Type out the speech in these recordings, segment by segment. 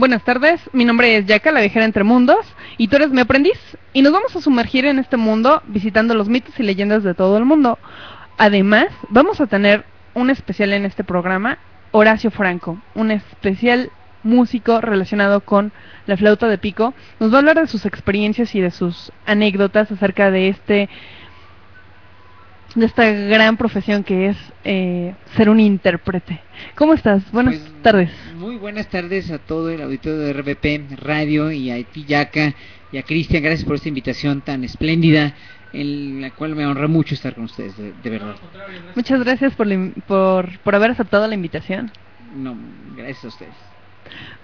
Buenas tardes, mi nombre es Yaka, la viajera entre mundos, y tú eres mi aprendiz. Y nos vamos a sumergir en este mundo visitando los mitos y leyendas de todo el mundo. Además, vamos a tener un especial en este programa, Horacio Franco, un especial músico relacionado con la flauta de pico. Nos va a hablar de sus experiencias y de sus anécdotas acerca de este de esta gran profesión que es eh, ser un intérprete. ¿Cómo estás? Buenas Pues, tardes. Muy buenas tardes a todo el auditorio de RBP Radio y a ti, Yaka, y a Cristian. Gracias por esta invitación tan espléndida, en la cual me honra mucho estar con ustedes, de, de verdad. Muchas gracias por, la por, por haber aceptado la invitación. No, gracias a ustedes.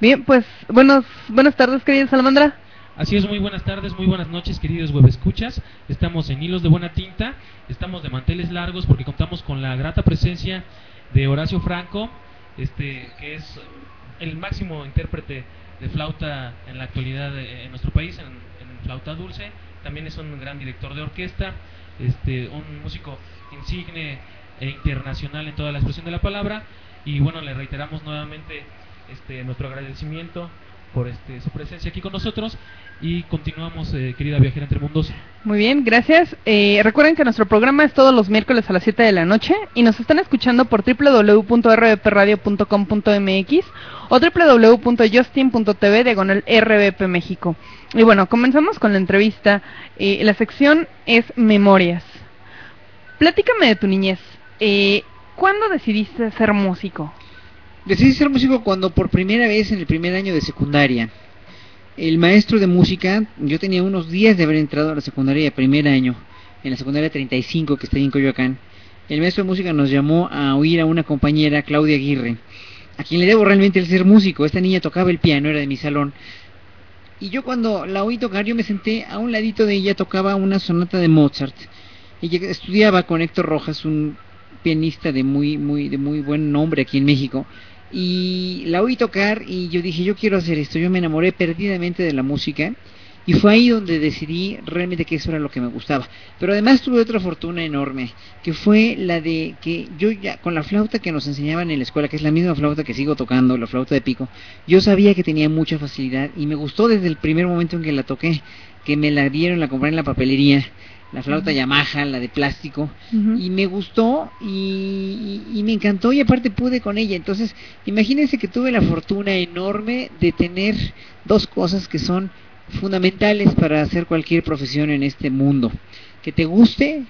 Bien, pues buenos, buenas tardes, querida Salamandra. Así es, muy buenas tardes, muy buenas noches, queridos webescuchas. Estamos en Hilos de Buena Tinta, estamos de manteles largos porque contamos con la grata presencia de Horacio Franco, este que es el máximo intérprete de flauta en la actualidad eh, en nuestro país, en, flauta dulce. También es un gran director de orquesta, este, un músico insigne e internacional en toda la expresión de la palabra. Y bueno, le reiteramos nuevamente este, nuestro agradecimiento por este, su presencia aquí con nosotros y continuamos, eh, querida viajera entre mundos. Muy bien, gracias. Eh, recuerden que nuestro programa es todos los miércoles a las 7 de la noche y nos están escuchando por www.rbpradio.com.mx o www.justin.tv diagonal RBP México. Y bueno, comenzamos con la entrevista. Eh, la sección es Memorias. Platícame de tu niñez. Eh, ¿Cuándo decidiste ser músico? Decidí ser músico cuando por primera vez en el primer año de secundaria, el maestro de música, yo tenía unos días de haber entrado a la secundaria primer año, en la secundaria 35 que está en Coyoacán, el maestro de música nos llamó a oír a una compañera, Claudia Aguirre, a quien le debo realmente el ser músico. Esta niña tocaba el piano, era de mi salón. Y yo cuando la oí tocar, yo me senté a un ladito de ella, tocaba una sonata de Mozart. Ella estudiaba con Héctor Rojas, un pianista de muy, muy, de muy buen nombre aquí en México. Y la oí tocar y yo dije, yo quiero hacer esto. Yo me enamoré perdidamente de la música. Y fue ahí donde decidí realmente que eso era lo que me gustaba. Pero además tuve otra fortuna enorme, que fue la de que yo ya, con la flauta que nos enseñaban en la escuela, que es la misma flauta que sigo tocando, la flauta de pico, yo sabía que tenía mucha facilidad y me gustó desde el primer momento en que la toqué, que me la dieron, la compré en la papelería, la flauta Yamaha, la de plástico, y me gustó y, y- y me encantó y aparte pude con ella. Entonces, imagínense que tuve la fortuna enorme de tener dos cosas que son fundamentales para hacer cualquier profesión en este mundo. Que te guste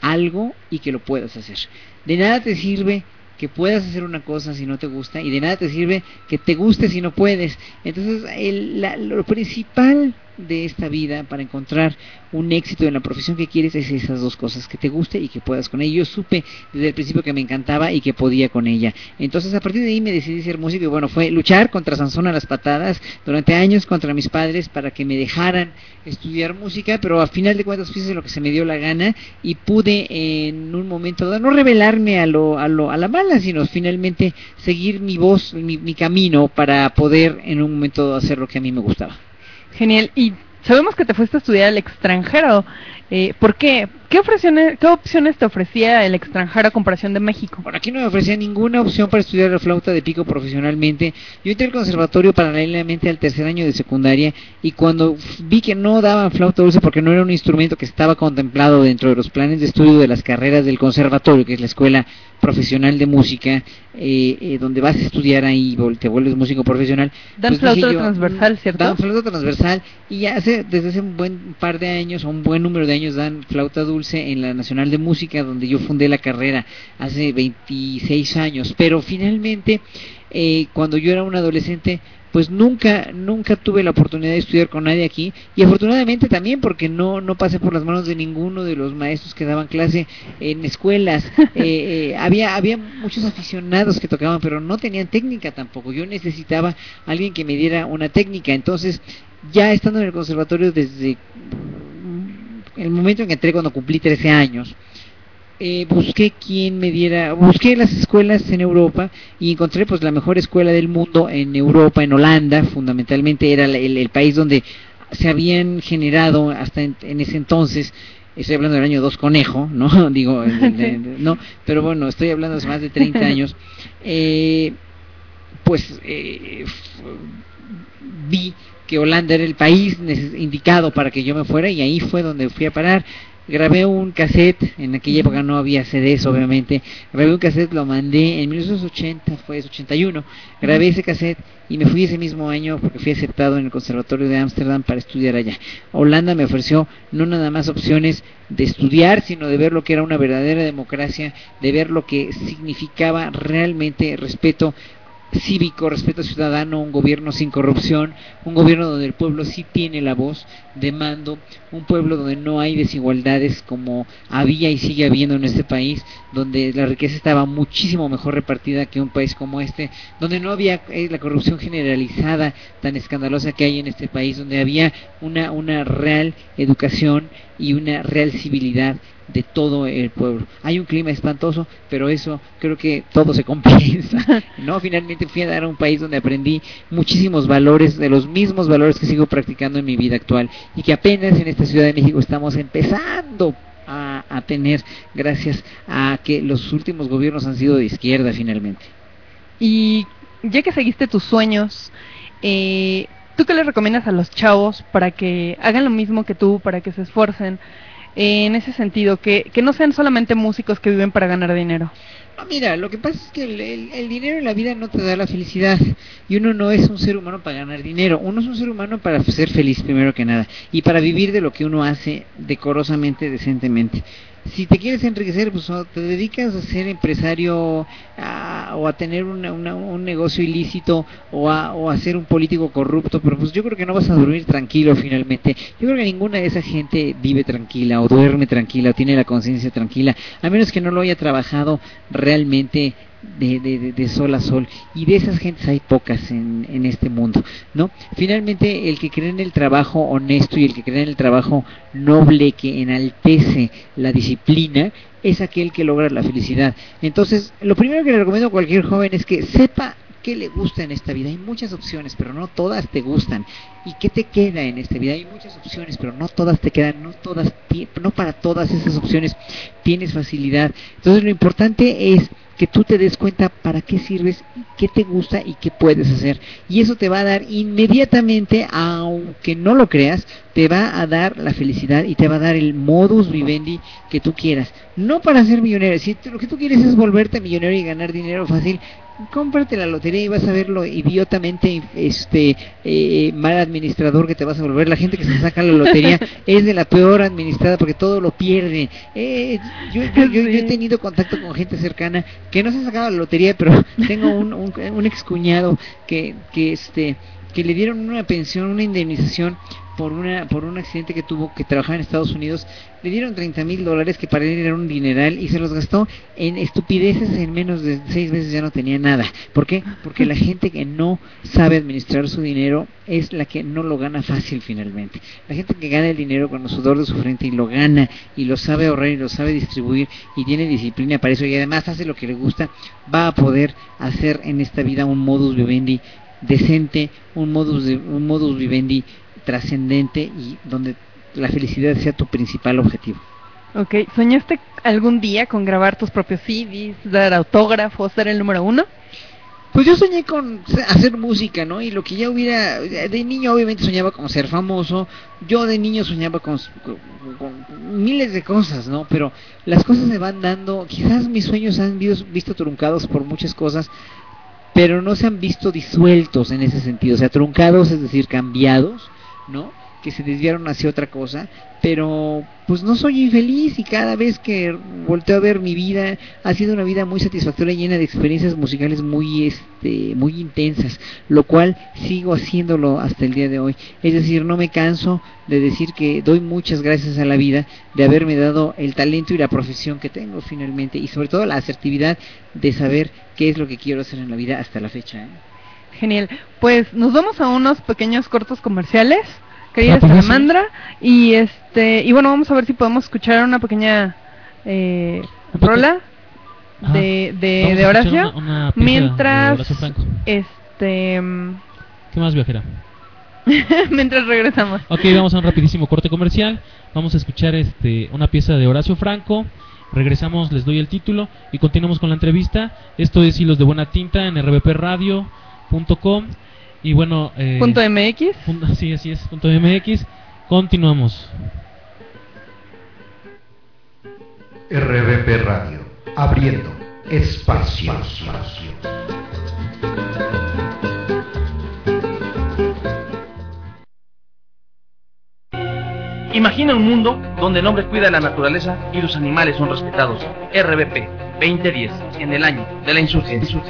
algo y que lo puedas hacer. De nada te sirve que puedas hacer una cosa si no te gusta y de nada te sirve que te guste si no puedes. Entonces, el, la, lo principal de esta vida para encontrar un éxito en la profesión que quieres es esas dos cosas, que te guste y que puedas con ella. Yo supe desde el principio que me encantaba y que podía con ella. Entonces a partir de ahí me decidí ser músico y bueno, fue luchar contra Sansón a las patadas durante años contra mis padres para que me dejaran estudiar música, pero a final de cuentas hice lo que se me dio la gana y pude en un momento no revelarme a lo, a lo a la mala, sino finalmente seguir mi voz, mi, mi camino para poder en un momento hacer lo que a mí me gustaba. Genial. Y sabemos que te fuiste a estudiar al extranjero. Eh, ¿Por qué? ¿Qué, ofreciones, ¿Qué opciones te ofrecía el extranjero a comparación de México? Bueno, aquí no me ofrecía ninguna opción para estudiar la flauta de pico profesionalmente. Yo entré al conservatorio paralelamente al tercer año de secundaria y cuando vi que no daban flauta dulce porque no era un instrumento que estaba contemplado dentro de los planes de estudio de las carreras del conservatorio, que es la escuela profesional de música, eh, eh, donde vas a estudiar ahí y te vuelves músico profesional. Dan pues flauta yo, transversal, ¿cierto? Dan flauta transversal y ya hace, desde hace un buen par de años o un buen número de años dan flauta dulce en la Nacional de Música, donde yo fundé la carrera hace 26 años. Pero finalmente, eh, cuando yo era un adolescente, pues nunca nunca tuve la oportunidad de estudiar con nadie aquí. Y afortunadamente también porque no no pasé por las manos de ninguno de los maestros que daban clase en escuelas. Eh, eh, había había muchos aficionados que tocaban pero no tenían técnica tampoco. Yo necesitaba alguien que me diera una técnica. Entonces ya estando en el conservatorio desde el momento en que entré cuando cumplí 13 años eh, busqué quien me diera, busqué las escuelas en Europa y encontré pues la mejor escuela del mundo en Europa, en Holanda, fundamentalmente era el, el país donde se habían generado hasta en, en, ese entonces, estoy hablando del año 2 conejo, ¿no? Digo, de, de, no, pero bueno, estoy hablando de más de 30 años, eh, pues eh, vi que Holanda era el país indicado para que yo me fuera y ahí fue donde fui a parar grabé un cassette, en aquella época no había CDs obviamente, grabé un cassette, lo mandé en 1980, fue 81, grabé ese cassette y me fui ese mismo año porque fui aceptado en el Conservatorio de Ámsterdam para estudiar allá. Holanda me ofreció no nada más opciones de estudiar, sino de ver lo que era una verdadera democracia, de ver lo que significaba realmente respeto cívico, respeto ciudadano, un gobierno sin corrupción, un gobierno donde el pueblo sí tiene la voz de mando, un pueblo donde no hay desigualdades como había y sigue habiendo en este país, donde la riqueza estaba muchísimo mejor repartida que un país como este, donde no había eh, la corrupción generalizada tan escandalosa que hay en este país, donde había una, una real educación y una real civilidad de todo el pueblo. Hay un clima espantoso, pero eso creo que todo se compensa. no, finalmente fui a dar a un país donde aprendí muchísimos valores, de los mismos valores que sigo practicando en mi vida actual y que apenas en esta Ciudad de México estamos empezando a, a tener gracias a que los últimos gobiernos han sido de izquierda finalmente. Y ya que seguiste tus sueños, eh, ¿tú qué les recomiendas a los chavos para que hagan lo mismo que tú, para que se esfuercen? En ese sentido, que, que no sean solamente músicos que viven para ganar dinero. No, mira, lo que pasa es que el, el, el, dinero en la vida no te da la felicidad y uno no es un ser humano para ganar dinero, uno es un ser humano para ser feliz primero que nada y para vivir de lo que uno hace decorosamente, decentemente. Si te quieres enriquecer, pues o te dedicas a ser empresario a, o a tener una, una, un negocio ilícito o a, o a ser un político corrupto, pero pues yo creo que no vas a dormir tranquilo finalmente. Yo creo que ninguna de esa gente vive tranquila o duerme tranquila o tiene la conciencia tranquila, a menos que no lo haya trabajado realmente de, de, de, sol a sol y de esas gentes hay pocas en, en este mundo no finalmente el que cree en el trabajo honesto y el que cree en el trabajo noble que enaltece la disciplina es aquel que logra la felicidad entonces lo primero que le recomiendo a cualquier joven es que sepa qué le gusta en esta vida. Hay muchas opciones, pero no todas te gustan. ¿Y qué te queda en esta vida? Hay muchas opciones, pero no todas te quedan, no todas no para todas esas opciones tienes facilidad. Entonces lo importante es que tú te des cuenta para qué sirves, qué te gusta y qué puedes hacer. Y eso te va a dar inmediatamente, aunque no lo creas, te va a dar la felicidad y te va a dar el modus vivendi que tú quieras. No para ser millonario, si lo que tú quieres es volverte millonario y ganar dinero fácil, cómprate la lotería y vas a ver lo idiotamente este eh, mal administrador que te vas a volver. La gente que se saca la lotería es de la peor administrada porque todo lo pierde. Eh, yo, yo, yo, yo he tenido contacto con gente cercana que no se ha sacado la lotería, pero tengo un, un, un excuñado que, que este que le dieron una pensión, una indemnización por una por un accidente que tuvo que trabajar en Estados Unidos le dieron 30 mil dólares que para él era un dineral y se los gastó en estupideces en menos de seis meses ya no tenía nada ¿por qué? porque la gente que no sabe administrar su dinero es la que no lo gana fácil finalmente la gente que gana el dinero con el sudor de su frente y lo gana y lo sabe ahorrar y lo sabe distribuir y tiene disciplina para eso y además hace lo que le gusta va a poder hacer en esta vida un modus vivendi decente un modus de, un modus vivendi trascendente y donde la felicidad sea tu principal objetivo. Ok, ¿soñaste algún día con grabar tus propios CDs, dar autógrafos, ser el número uno? Pues yo soñé con hacer música, ¿no? Y lo que ya hubiera, de niño obviamente soñaba con ser famoso, yo de niño soñaba con, con, con miles de cosas, ¿no? Pero las cosas se van dando, quizás mis sueños han visto, visto truncados por muchas cosas, pero no se han visto disueltos en ese sentido, o sea, truncados, es decir, cambiados, ¿no? Que se desviaron hacia otra cosa, pero pues no soy infeliz y cada vez que volteo a ver mi vida ha sido una vida muy satisfactoria llena de experiencias musicales muy este muy intensas lo cual sigo haciéndolo hasta el día de hoy es decir no me canso de decir que doy muchas gracias a la vida de haberme dado el talento y la profesión que tengo finalmente y sobre todo la asertividad de saber qué es lo que quiero hacer en la vida hasta la fecha ¿eh? Genial. Pues nos vamos a unos pequeños cortos comerciales, querida Salamandra, y este y bueno, vamos a ver si podemos escuchar una pequeña eh, rola de, de, de Horacio, una- una mientras de Horacio Franco. este mm, ¿Qué más, viajera? mientras regresamos. Ok, vamos a un rapidísimo corte comercial. Vamos a escuchar este una pieza de Horacio Franco. Regresamos, les doy el título y continuamos con la entrevista. Esto es Hilos de Buena Tinta en rbpradio.com. Y bueno, eh, Punto MX. punto- sí, así es, punto MX. Continuamos. RBP Radio, abriendo espacio. Imagina un mundo donde el hombre cuida la naturaleza y los animales son respetados. RBP 2010, en el año de la insurgencia.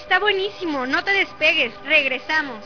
Está buenísimo, no te despegues, regresamos.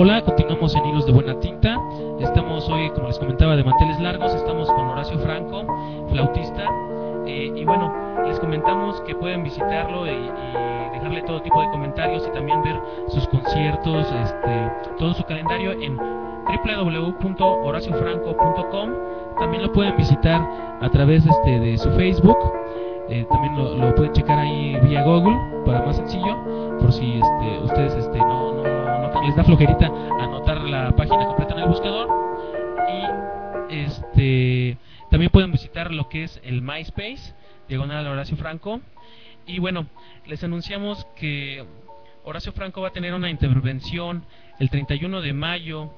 Hola, continuamos en Hilos de Buena Tinta. Estamos hoy, como les comentaba, de manteles largos. Estamos con Horacio Franco, flautista. Eh, y bueno, les comentamos que pueden visitarlo y, y dejarle todo tipo de comentarios y también ver sus conciertos, este, todo su calendario en www.horaciofranco.com. También lo pueden visitar a través este, de su Facebook. Eh, también lo, lo pueden checar ahí vía Google para más sencillo por si este, ustedes este, no, no, no les da flojerita este también pueden visitar lo que es el MySpace diagonal Horacio Franco y bueno les anunciamos que Horacio Franco va a tener una intervención el 31 de mayo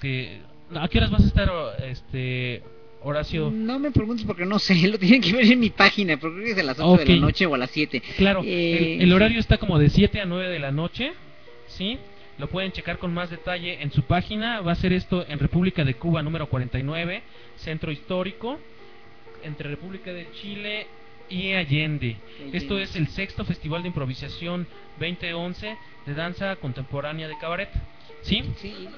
que ¿a qué horas vas a estar este Horacio No me preguntes porque no sé, lo tienen que ver en mi página, pero creo que es a las 8 Ok. de la noche o a las 7. Claro, Eh, el, el horario está como de 7 a 9 de la noche, ¿sí? Lo pueden checar con más detalle en su página. Va a ser esto en República de Cuba número 49, Centro Histórico, entre República de Chile y Allende. Esto es el sexto Festival de Improvisación 2011 de Danza Contemporánea de Cabaret. ¿Sí? Sí.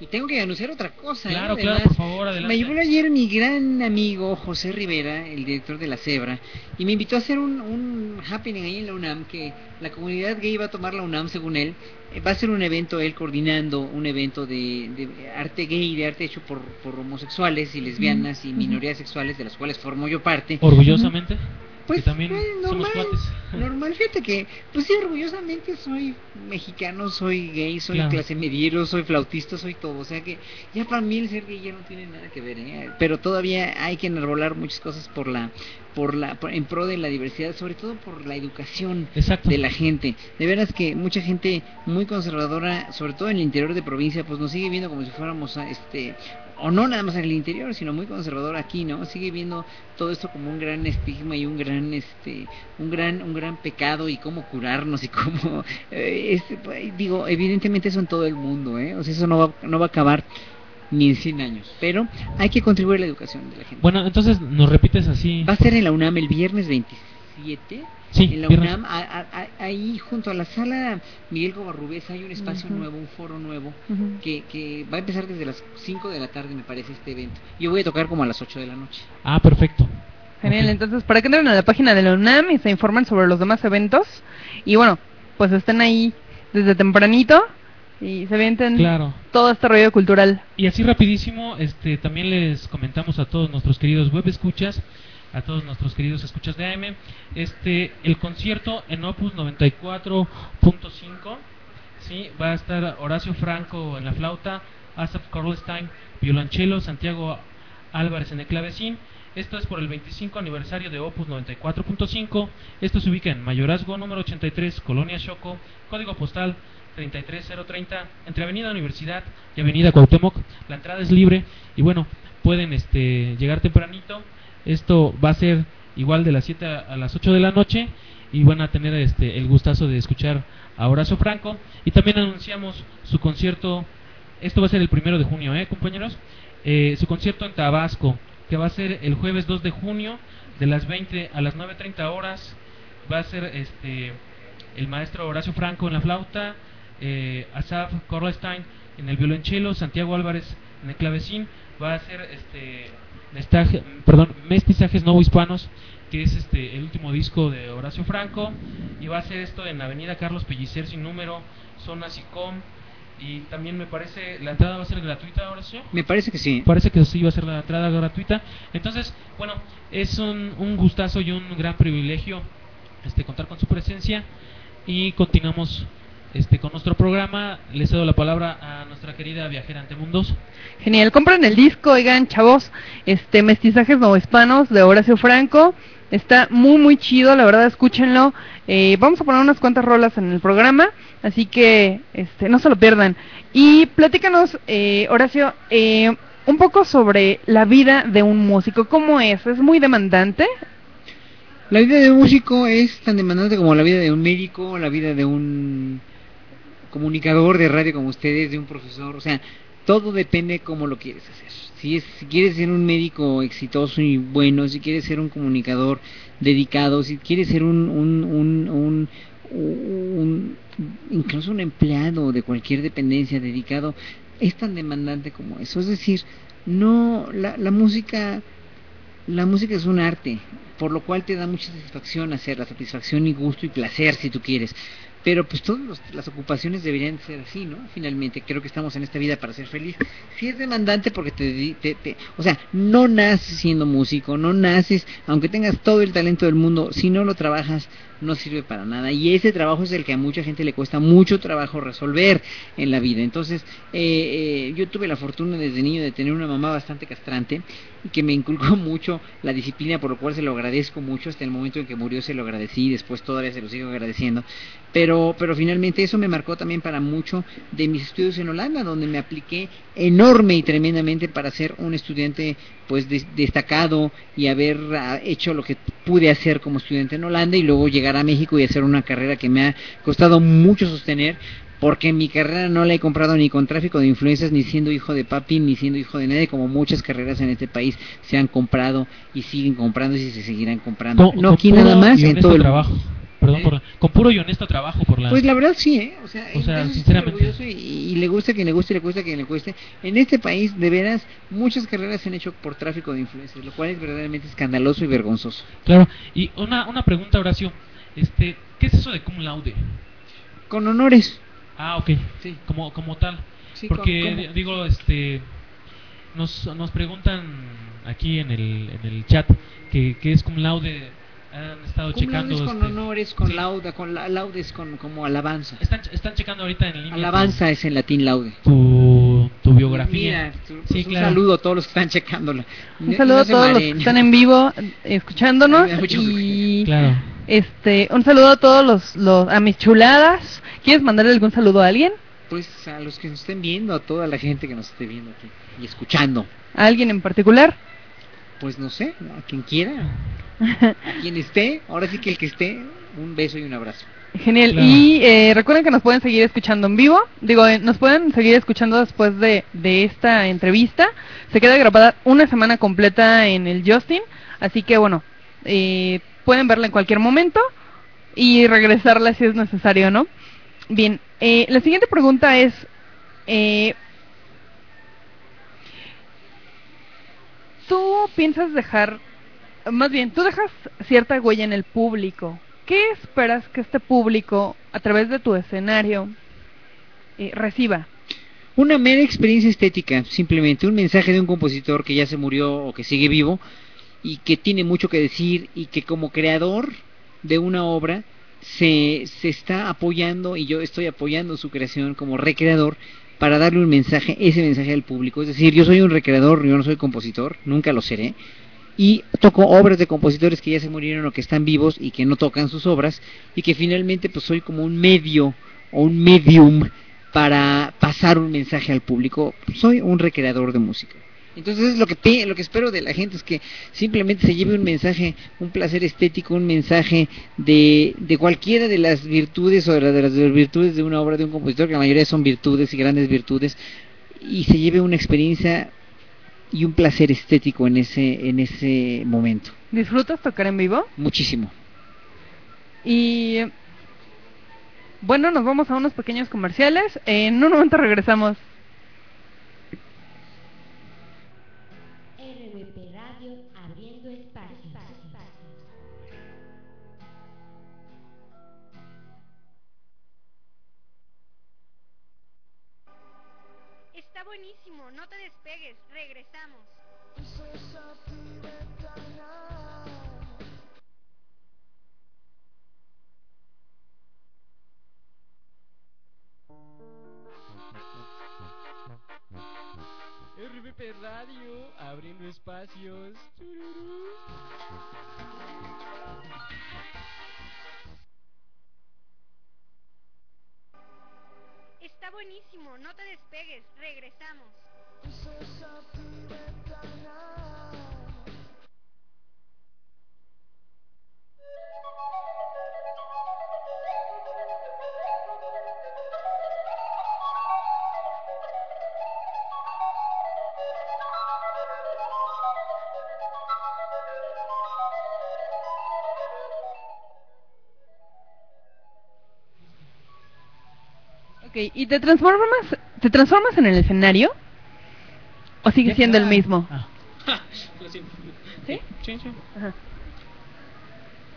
Y tengo que anunciar otra cosa. ¿eh? Claro, claro, por favor, adelante. Me llevó ayer mi gran amigo José Rivera, el director de La Cebra, y me invitó a hacer un, un happening ahí en la UNAM, que la comunidad gay va a tomar la UNAM, según él. Eh, Va a ser un evento, él coordinando un evento de, de arte gay, de arte hecho por, por homosexuales y lesbianas y minorías sexuales, de las cuales formo yo parte. Orgullosamente. Pues que también eh, somos normal, cuates. normal, fíjate que, pues sí, orgullosamente soy mexicano, soy gay, soy Claro. clase mediero, soy flautista, soy todo, o sea que ya para mí el ser gay ya no tiene nada que ver, ¿eh? pero todavía hay que enarbolar muchas cosas por la, por la, por- en pro de la diversidad, sobre todo por la educación Exacto. de la gente. De veras que mucha gente muy conservadora, sobre todo en el interior de provincia, pues nos sigue viendo como si fuéramos este o no nada más en el interior, sino muy conservador aquí, ¿no? Sigue viendo todo esto como un gran estigma y un gran este un gran un gran pecado y cómo curarnos y cómo eh, este, digo, evidentemente eso en todo el mundo, ¿eh? O sea, eso no va no va a acabar ni en 100 años, pero hay que contribuir a la educación de la gente. Bueno, entonces nos repites así. Va a ser en la UNAM el viernes 27 Sí, en la viernes. UNAM, a- a- a- ahí junto a la sala Miguel Covarrubias hay un espacio Ujú. nuevo, un foro nuevo, Ujú. que, que va a empezar desde las 5 de la tarde, me parece, este evento. Yo voy a tocar como a las 8 de la noche. Ah, perfecto. Genial, Ok. entonces para que entren a la página de la UNAM y se informen sobre los demás eventos y bueno, pues estén ahí desde tempranito y se avienten Claro. todo este rollo cultural. Y así rapidísimo, este, también les comentamos a todos nuestros queridos web escuchas, a todos nuestros queridos escuchas de AM, este, el concierto en Opus 94.5, sí, va a estar Horacio Franco en la flauta, Asaf Korlstein, violonchelo, Santiago Álvarez en el clavecín. Esto es por el 25 aniversario de Opus 94.5. Esto se ubica en Mayorazgo número 83, Colonia Choco, código postal 33030, entre Avenida Universidad y Avenida Cuauhtémoc. La entrada es libre y bueno, pueden este llegar tempranito. Esto va a ser igual de las 7 a las 8 de la noche y van a tener este el gustazo de escuchar a Horacio Franco y también anunciamos su concierto esto va a ser el primero de junio, ¿eh, compañeros? Eh, su concierto en Tabasco, que va a ser el jueves 2 de junio, de las 20 a las 9.30 horas. Va a ser este el maestro Horacio Franco en la flauta, eh, Asaf Korlstein en el violonchelo, Santiago Álvarez en el clavecín. Va a ser este mestaje- perdón, Mestizajes No Hispanos, que es este el último disco de Horacio Franco. Y va a ser esto en Avenida Carlos Pellicer sin número, zona SICOM. Y también me parece, la entrada va a ser gratuita, Horacio. Me parece que sí. Parece que sí va a ser la entrada gratuita. Entonces, bueno, es un, un gustazo y un gran privilegio este contar con su presencia. Y continuamos este con nuestro programa. Le cedo la palabra a nuestra querida viajera ante mundos. Genial, compren el disco, oigan, chavos, este Mestizajes Novohispanos de Horacio Franco. Está muy muy chido, la verdad, escúchenlo. Eh, vamos a poner unas cuantas rolas en el programa, así que este no se lo pierdan. Y platícanos, eh, Horacio, eh, un poco sobre la vida de un músico. ¿Cómo es? ¿Es muy demandante? La vida de un músico es tan demandante como la vida de un médico, la vida de un comunicador de radio como ustedes, de un profesor, o sea, todo depende cómo lo quieres hacer. Si, es, si quieres ser un médico exitoso y bueno, si quieres ser un comunicador dedicado, si quieres ser un, un, incluso un empleado de cualquier dependencia dedicado es tan demandante como eso. Es decir, no, la, la música, la música es un arte, por lo cual te da mucha satisfacción hacerla, satisfacción y gusto y placer si tú quieres. Pero pues todas las ocupaciones deberían ser así, ¿no? Finalmente, creo que estamos en esta vida para ser feliz. Sí es demandante porque te, te, te- o sea, no naces siendo músico, no naces, aunque tengas todo el talento del mundo, si no lo trabajas, no sirve para nada. Y ese trabajo es el que a mucha gente le cuesta mucho trabajo resolver en la vida. Entonces, eh, eh, yo tuve la fortuna desde niño de tener una mamá bastante castrante que me inculcó mucho la disciplina, por lo cual se lo agradezco mucho. Hasta el momento en que murió se lo agradecí y después todavía se lo sigo agradeciendo. Pero, pero finalmente eso me marcó también para mucho de mis estudios en Holanda, donde me apliqué enorme y tremendamente para ser un estudiante pues des- destacado y haber ah, hecho lo que pude hacer como estudiante en Holanda y luego llegar a México y hacer una carrera que me ha costado mucho sostener porque mi carrera no la he comprado ni con tráfico de influencias, ni siendo hijo de papi, ni siendo hijo de nadie, como muchas carreras en este país se han comprado y siguen comprando y se seguirán comprando. Con- no con aquí nada más, en todo el trabajo. Perdón por la- con puro y honesto trabajo por la Pues la verdad sí, ¿eh? O sea, O sea, sinceramente. y, y le gusta quien le guste le cuesta quien le cueste. En este país, de veras, muchas carreras se han hecho por tráfico de influencias, lo cual es verdaderamente escandaloso y vergonzoso. Claro, y una, una pregunta, Horacio. Este, ¿Qué es eso de cum laude? Con honores. Ah, ok. Sí. Como, como tal. Sí, Porque, digo, este, nos, nos preguntan aquí en el, en el chat que, que es cum laude. Han estado checando. con este, honores, con sí. lauda, con la, laudes con como alabanza. Están, están checando ahorita en línea. Alabanza es en latín laude. Tu, tu biografía. Mira, tu- Sí, pues, un claro. saludo a todos los que están checándola. Un saludo a todos los que están en vivo escuchándonos y Claro. este un saludo a todos los, los a mis chuladas. ¿Quieres mandarle algún saludo a alguien? Pues a los que nos estén viendo, a toda la gente que nos esté viendo aquí y escuchando. ¿A alguien en particular? Pues no sé, a quien quiera, a quien esté, ahora sí que el que esté, un beso y un abrazo. Genial. Claro. Y eh, recuerden que nos pueden seguir escuchando en vivo. Digo, eh, nos pueden seguir escuchando después de, de esta entrevista. Se queda grabada una semana completa en el Justin. Así que bueno, eh, pueden verla en cualquier momento y regresarla si es necesario, ¿no? Bien, eh, la siguiente pregunta es... Eh, ¿Tú piensas dejar, más bien, tú dejas cierta huella en el público? ¿Qué esperas que este público, a través de tu escenario, eh, reciba? Una mera experiencia estética, simplemente un mensaje de un compositor que ya se murió o que sigue vivo y que tiene mucho que decir y que como creador de una obra se, se está apoyando y yo estoy apoyando su creación como recreador para darle un mensaje, ese mensaje al público. Es decir, yo soy un recreador, yo no soy compositor, nunca lo seré. Y toco obras de compositores que ya se murieron o que están vivos y que no tocan sus obras y que finalmente pues soy como un medio o un medium para pasar un mensaje al público. Soy un recreador de música. Entonces lo que lo que espero de la gente es que simplemente se lleve un mensaje, un placer estético, un mensaje de, de cualquiera de las virtudes o de las virtudes de una obra de un compositor, que la mayoría son virtudes y grandes virtudes, y se lleve una experiencia y un placer estético en ese en ese momento. ¿Disfrutas tocar en vivo? Muchísimo. Y bueno, nos vamos a unos pequeños comerciales. En un momento regresamos. Despegues, regresamos. RBP Radio, abriendo espacios. Está buenísimo, no te despegues, regresamos. Okay. ¿y te transformas, te transformas en el escenario? ¿O sigue siendo el mismo? Ah, ¿Sí? Sí, sí. Ajá.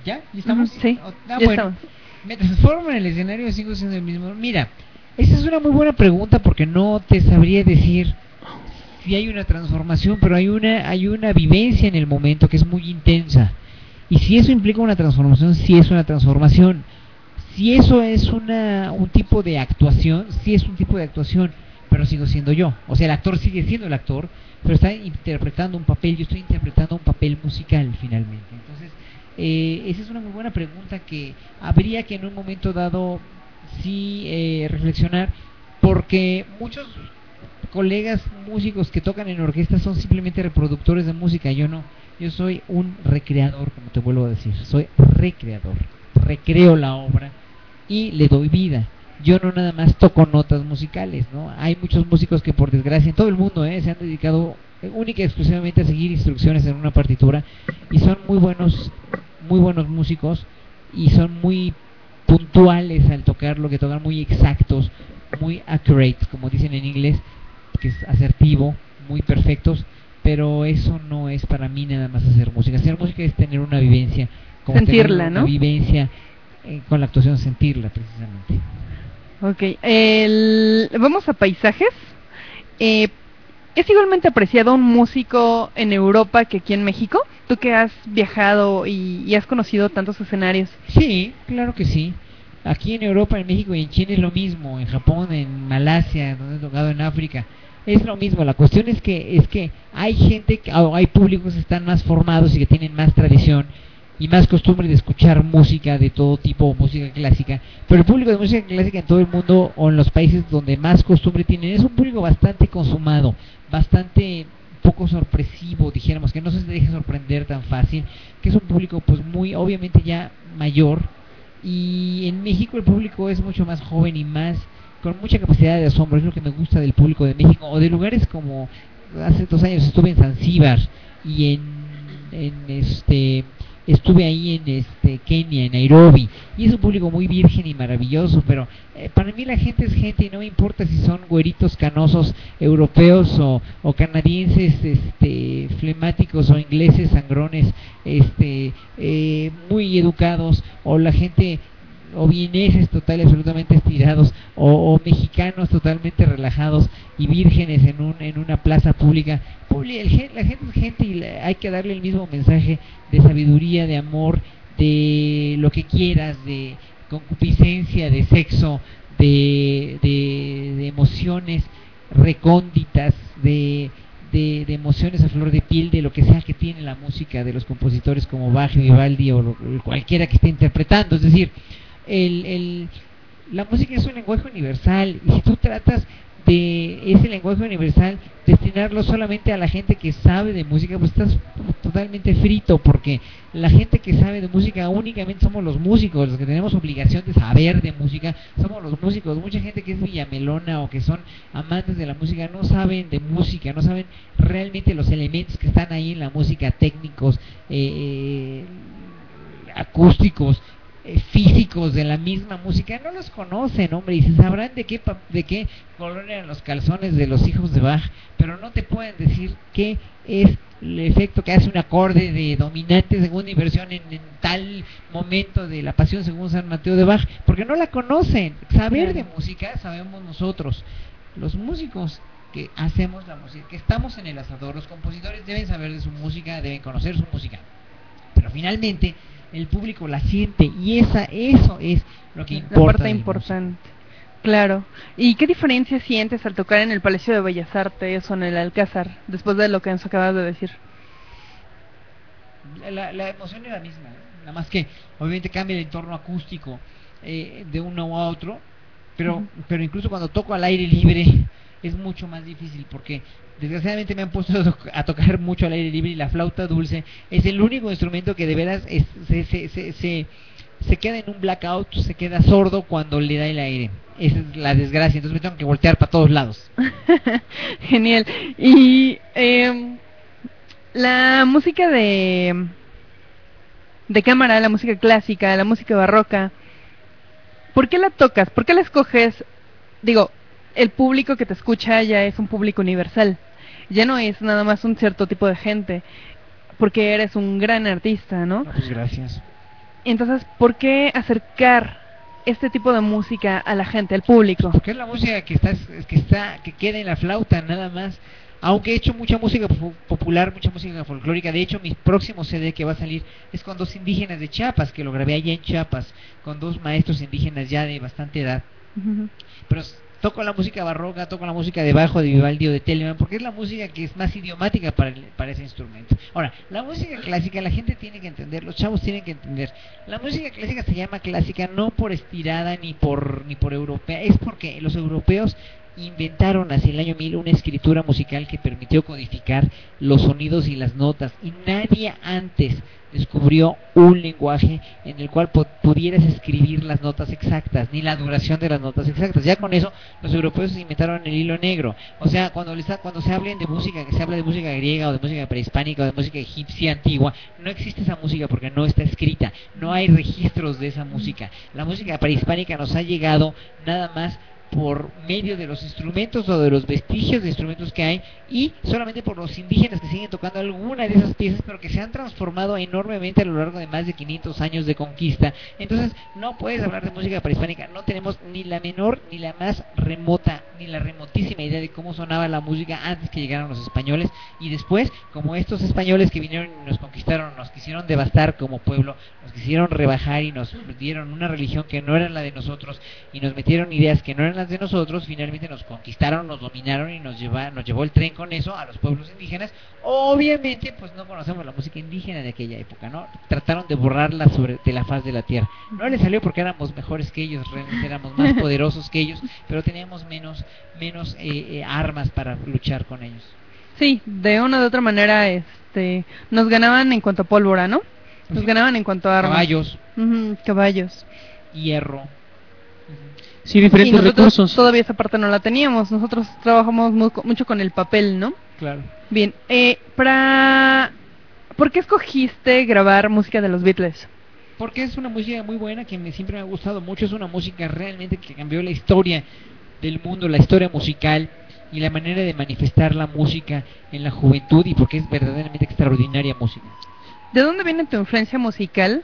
¿Ya? ¿Ya estamos? Sí, Ah, ya bueno. estamos. ¿Me transformo en el escenario sigo siendo el mismo? Mira, esa es una muy buena pregunta porque no te sabría decir si hay una transformación, pero hay una hay una vivencia en el momento que es muy intensa. Y si eso implica una transformación, sí es una transformación. Si eso es una un tipo de actuación, sí es un tipo de actuación, pero sigo siendo yo. O sea, el actor sigue siendo el actor, pero está interpretando un papel, yo estoy interpretando un papel musical finalmente. Entonces, eh, esa es una muy buena pregunta que habría que en un momento dado sí eh, reflexionar, porque muchos colegas músicos que tocan en orquesta son simplemente reproductores de música, yo no. Yo soy un recreador, como te vuelvo a decir, soy recreador. Recreo la obra y le doy vida. Yo no nada más toco notas musicales, ¿no? Hay muchos músicos que por desgracia en todo el mundo ¿eh? se han dedicado única y exclusivamente a seguir instrucciones en una partitura y son muy buenos, muy buenos músicos y son muy puntuales al tocar lo que tocan, muy exactos, muy accurate, como dicen en inglés, que es asertivo, muy perfectos, pero eso no es para mí nada más hacer música. Hacer música es tener una vivencia, como Sentirla, tener una ¿no? vivencia eh, con la actuación, sentirla precisamente. Ok, vamos a paisajes. Eh, ¿Es igualmente apreciado un músico en Europa que aquí en México? Tú que has viajado y, y has conocido tantos escenarios. Sí, claro que sí. Aquí en Europa, en México y en China es lo mismo, en Japón, en Malasia, donde he tocado en África, es lo mismo. La cuestión es que es que hay gente, que- o hay públicos que están más formados y que tienen más tradición y más costumbre de escuchar música de todo tipo, música clásica. Pero el público de música clásica en todo el mundo o en los países donde más costumbre tienen es un público bastante consumado, bastante poco sorpresivo, dijéramos, que no se deje sorprender tan fácil, que es un público pues muy obviamente ya mayor y en México el público es mucho más joven y más con mucha capacidad de asombro, es lo que me gusta del público de México o de lugares como hace dos años estuve en Zanzíbar y en, en este estuve ahí en este Kenia, en Nairobi, y es un público muy virgen y maravilloso, pero eh, para mí la gente es gente y no me importa si son güeritos canosos europeos o, o canadienses este flemáticos o ingleses sangrones este eh, muy educados o la gente o vieneses total absolutamente estirados o, mexicanos totalmente relajados y vírgenes en un en una plaza pública. Publi- el la gente es gente y le- hay que darle el mismo mensaje de sabiduría de amor de lo que quieras de concupiscencia de sexo de, de, emociones recónditas de, de, de emociones a flor de piel de lo que sea que tiene la música de los compositores como Bach, Vivaldi o lo- cualquiera que esté interpretando. Es decir el, el, la música es un lenguaje universal y si tú tratas de ese lenguaje universal destinarlo solamente a la gente que sabe de música pues estás totalmente frito porque la gente que sabe de música únicamente somos los músicos los que tenemos obligación de saber de música somos los músicos. Mucha gente que es villamelona o que son amantes de la música no saben de música no saben realmente los elementos que están ahí en la música técnicos eh, acústicos eh, físicos de la misma música no los conocen, hombre, y se sabrán de qué de qué color eran los calzones de los hijos de Bach, pero no te pueden decir qué es el efecto que hace un acorde de dominante segunda inversión en, en tal momento de la pasión según San Mateo de Bach, porque no la conocen. Saber de música sabemos nosotros, los músicos que hacemos la música, que estamos en el asador, los compositores deben saber de su música, deben conocer su música. Pero finalmente el público la siente y esa eso es lo que La importa parte del importante. Claro. ¿Y qué diferencia sientes al tocar en el Palacio de Bellas Artes o en el Alcázar, después de lo que nos acabas de decir? la, la emoción es la misma ¿eh? nada más que obviamente cambia el entorno acústico eh, de uno a otro pero pero incluso cuando toco al aire libre es mucho más difícil porque desgraciadamente me han puesto a, toc- a tocar mucho al aire libre y la flauta dulce es el único instrumento que de veras es- se, se, se, se, se queda en un blackout, se queda sordo cuando le da el aire. Esa es la desgracia, entonces me tengo que voltear para todos lados. Genial. Y em, la música de de cámara, la música clásica, la música barroca, ¿por qué la tocas? ¿Por qué la escoges digo, el público que te escucha ya es un público universal. Ya no es nada más un cierto tipo de gente, porque eres un gran artista, ¿no? No, pues gracias. Entonces, ¿por qué acercar este tipo de música a la gente, al público? Porque es la música que está, que está, que queda en la flauta nada más. Aunque he hecho mucha música po- popular, mucha música folclórica. De hecho, mi próximo CD que va a salir es con dos indígenas de Chiapas, que lo grabé allá en Chiapas, con dos maestros indígenas ya de bastante edad. Pero toco la música barroca, toco la música de bajo de Vivaldi o de Telemann, porque es la música que es más idiomática para, el- para ese instrumento. Ahora, la música clásica la gente tiene que entender, los chavos tienen que entender. La música clásica se llama clásica no por estirada ni por ni por europea, es porque los europeos inventaron hacia el año 1000 una escritura musical que permitió codificar los sonidos y las notas y nadie antes descubrió un lenguaje en el cual pudieras escribir las notas exactas, ni la duración de las notas exactas. Ya con eso los europeos inventaron el hilo negro. O sea, cuando cuando se hablen de música, que se habla de música griega o de música prehispánica o de música egipcia antigua, no existe esa música porque no está escrita, no hay registros de esa música. La música prehispánica nos ha llegado nada más por medio de los instrumentos o de los vestigios de instrumentos que hay y solamente por los indígenas que siguen tocando alguna de esas piezas pero que se han transformado enormemente a lo largo de más de 500 años de conquista. Entonces no puedes hablar de música prehispánica no tenemos ni la menor ni la más remota ni la remotísima idea de cómo sonaba la música antes que llegaran los españoles. Y después como estos españoles que vinieron y nos conquistaron nos quisieron devastar como pueblo nos quisieron rebajar y nos dieron una religión que no era la de nosotros y nos metieron ideas que no eran las de nosotros, finalmente nos conquistaron, nos dominaron y nos lleva, nos llevó el tren con eso a los pueblos indígenas. Obviamente, pues no conocemos la música indígena de aquella época, ¿no? Trataron de borrarla sobre de la faz de la tierra. No les salió porque éramos mejores que ellos, realmente éramos más poderosos que ellos, pero teníamos menos menos eh, eh, armas para luchar con ellos. Sí, de una u otra manera, este, nos ganaban en cuanto a pólvora, ¿no? Nos Sí. ganaban en cuanto a armas. Caballos, caballos. hierro. Sí, diferentes nosotros recursos. todavía esa parte no la teníamos. Nosotros trabajamos mu- mucho con el papel, ¿no? Claro. Bien, eh, para... ¿Por qué escogiste grabar música de los Beatles? porque es una música muy buena que me, siempre me ha gustado mucho. Es una música realmente que cambió la historia del mundo, la historia musical y la manera de manifestar la música en la juventud y porque es verdaderamente extraordinaria música. ¿De dónde viene tu influencia musical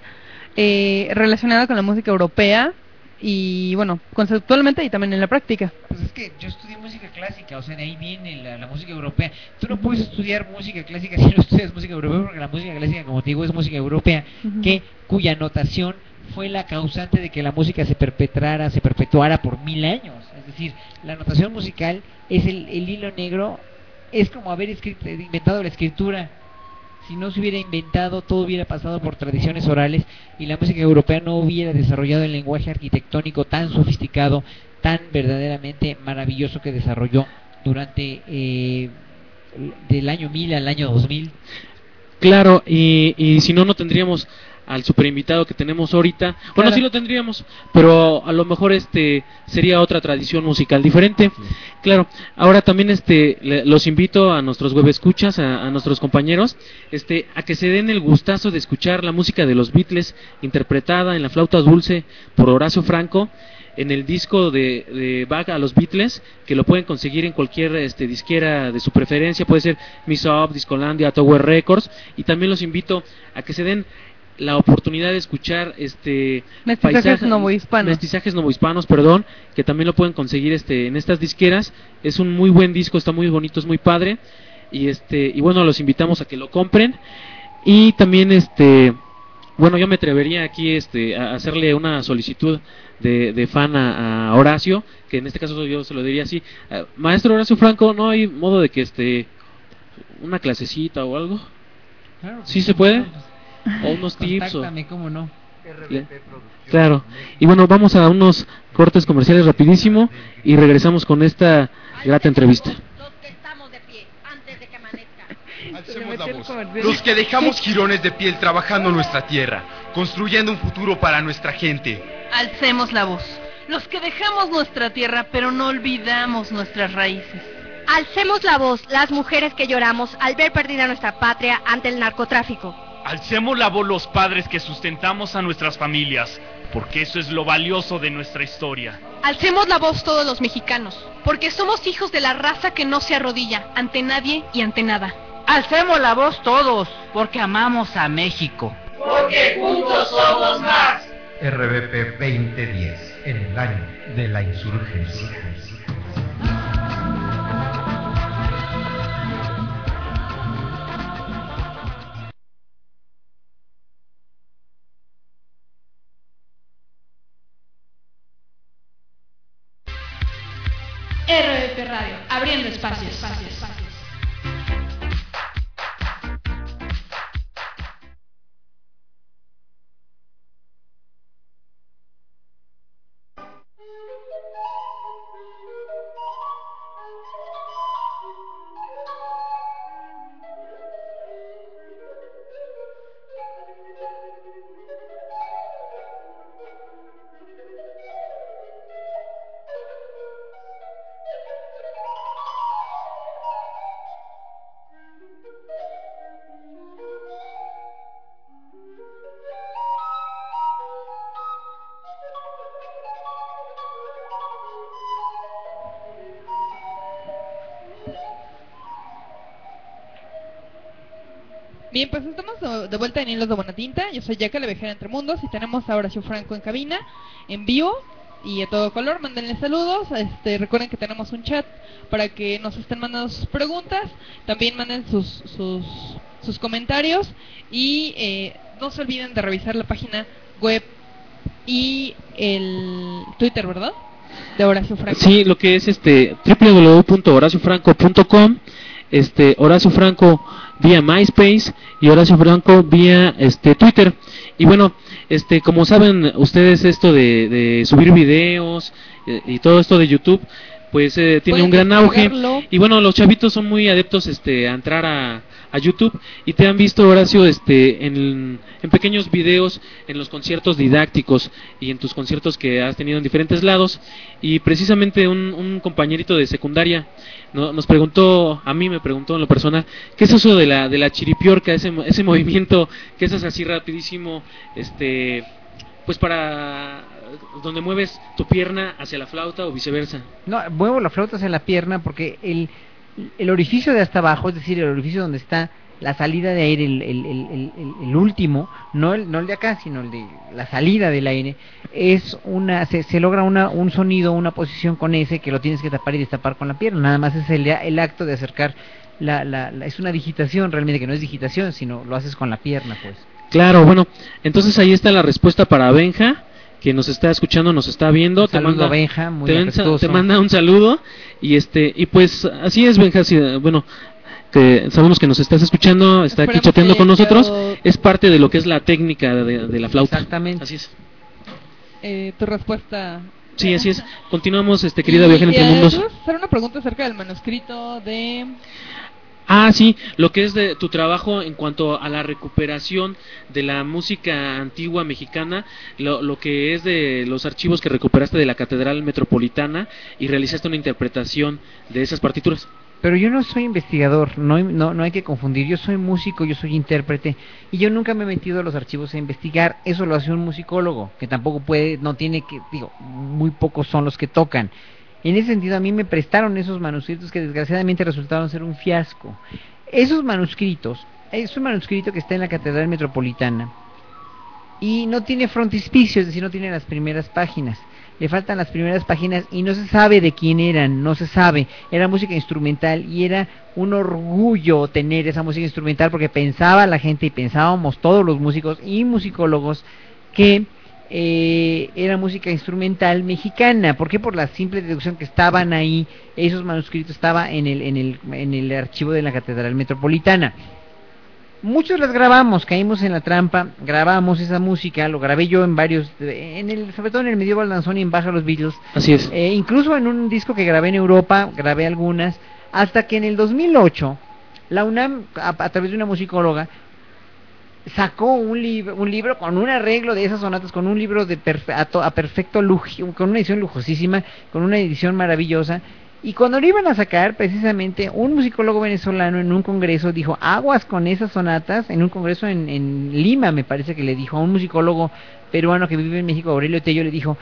eh, relacionada con la música europea y, bueno, conceptualmente y también en la práctica? Pues es que yo estudié música clásica, o sea, de ahí viene la, la música europea. Tú no puedes estudiar música clásica si no estudias música europea, porque la música clásica, como te digo, es música europea, que cuya notación fue la causante de que la música se perpetrara, se perpetuara por mil años. Es decir, la notación musical es el, el hilo negro, es como haber escrito, inventado la escritura. Si no se hubiera inventado, todo hubiera pasado por tradiciones orales y la música europea no hubiera desarrollado el lenguaje arquitectónico tan sofisticado, tan verdaderamente maravilloso que desarrolló durante eh, del año 1000 al año 2000. Claro, y, y si no, no tendríamos al super invitado que tenemos ahorita. Bueno, sí lo tendríamos, pero a lo mejor este sería otra tradición musical diferente. Claro, ahora también este le- los invito a nuestros web escuchas, a, a nuestros compañeros, este a que se den el gustazo de escuchar la música de los Beatles interpretada en la flauta dulce por Horacio Franco en el disco de, de Bach a los Beatles, que lo pueden conseguir en cualquier este, disquera de su preferencia, puede ser Miss Up, Discolandia, Tower Records, y también los invito a que se den la oportunidad de escuchar este Mestizajes paisaje- novohispanos. mestizajes novohispanos, perdón, que también lo pueden conseguir este en estas disqueras. Es un muy buen disco, está muy bonito, es muy padre y este y bueno, los invitamos a que lo compren y también este bueno, yo me atrevería aquí este a hacerle una solicitud de, de fan a, a Horacio, que en este caso yo se lo diría así, eh, maestro Horacio Franco, no hay modo de que este una clasecita o algo, Claro, ¿Sí se puede? O unos tips o Contáctame, cómo no. Le- Claro. Y bueno, vamos a unos cortes comerciales rapidísimo y regresamos con esta grata entrevista. Los que estamos de pie, antes de que amanezca. Alcemos la voz. Los que dejamos jirones de piel trabajando nuestra tierra, construyendo un futuro para nuestra gente. Alcemos la voz. Los que dejamos nuestra tierra, pero no olvidamos nuestras raíces. Alcemos la voz, las mujeres que lloramos al ver perdida nuestra patria ante el narcotráfico. Alcemos la voz los padres que sustentamos a nuestras familias, porque eso es lo valioso de nuestra historia. Alcemos la voz todos los mexicanos, porque somos hijos de la raza que no se arrodilla ante nadie y ante nada. Alcemos la voz todos, porque amamos a México. Porque juntos somos más. RBP 2010, en el año de la insurgencia. RBP Radio, abriendo espacios, espacios. Bien, pues estamos de- vuelta en Hilos de Buena Tinta. Yo soy Jaca, la viajera entre mundos, y tenemos a Horacio Franco en cabina, en vivo y a todo color. Mándenle saludos. Este, recuerden que tenemos un chat para que nos estén mandando sus preguntas. También manden sus, sus, sus comentarios y eh, no se olviden de revisar la página web y el Twitter, ¿verdad? De Horacio Franco. Sí, lo que es este www.horaciofranco.com, este Horacio Franco vía MySpace y Horacio Franco vía este Twitter. Y bueno, este como saben ustedes esto de, de subir videos eh, y todo esto de YouTube pues eh, tiene un gran auge y bueno los chavitos son muy adeptos este a entrar a, a YouTube y te han visto Horacio este en, en pequeños videos en los conciertos didácticos y en tus conciertos que has tenido en diferentes lados. Y precisamente un, un compañerito de secundaria no- nos preguntó a mí me preguntó en lo personal qué es eso de la de la chiripiorca ese ese movimiento que haces así rapidísimo este pues para donde mueves tu pierna hacia la flauta o viceversa No, muevo la flauta hacia la pierna porque el, el orificio de hasta abajo, es decir, el orificio donde está la salida de aire, el, el, el, el- último, no el, no el de acá, sino el de la salida del aire, es una, se, se logra una, un sonido, una posición con ese que lo tienes que tapar y destapar con la pierna. Nada más es el, el acto de acercar, la, la, la- es una digitación realmente, que no es digitación, sino lo haces con la pierna, pues. Claro, bueno, entonces ahí está la respuesta para Benja, que nos está escuchando, nos está viendo. Un saludo a Benja, muy te, manda- te manda un saludo y este y pues así es Benja, bueno, que sabemos que nos estás escuchando, está aquí chateando con nosotros, quedado- es parte de lo que es la técnica de, de la flauta. Exactamente. Así es. Eh, tu respuesta. Sí, así es. Continuamos, este querida viajera entre eh, mundos. hacer una pregunta acerca del manuscrito de... Ah, sí, lo que es de tu trabajo en cuanto a la recuperación de la música antigua mexicana, lo, lo que es de los archivos que recuperaste de la Catedral Metropolitana y realizaste una interpretación de esas partituras. Pero yo no soy investigador, no, no, no hay que confundir. Yo soy músico, yo soy intérprete y yo nunca me he metido a los archivos a investigar. Eso lo hace un musicólogo, que tampoco puede, no tiene que, digo, muy pocos son los que tocan. En ese sentido, a mí me prestaron esos manuscritos que desgraciadamente resultaron ser un fiasco. Esos manuscritos, es un manuscrito que está en la Catedral Metropolitana y no tiene frontispicio, es decir, no tiene las primeras páginas. Le faltan las primeras páginas y no se sabe de quién eran, no se sabe. Era música instrumental y era un orgullo tener esa música instrumental porque pensaba la gente y pensábamos todos los músicos y musicólogos que eh, era música instrumental mexicana. ¿Por qué? Por la simple deducción que estaban ahí, esos manuscritos estaban en el, en el, en el archivo de la Catedral Metropolitana. Muchos las grabamos, caímos en la trampa, grabamos esa música, lo grabé yo en varios, en el, sobre todo en el Medieval Danzón y en Baja los Beatles. Así es. Eh, incluso en un disco que grabé en Europa, grabé algunas, hasta que en el 2008, la UNAM, a, a través de una musicóloga, sacó un, libro un libro con un arreglo de esas sonatas, con un libro de perfe- a, a perfecto lujo, con una edición lujosísima, con una edición maravillosa, Y cuando lo iban a sacar, precisamente un musicólogo venezolano en un congreso dijo, aguas con esas sonatas, en un congreso en, en Lima me parece que le dijo a un musicólogo peruano que vive en México, Aurelio Tello, le dijo,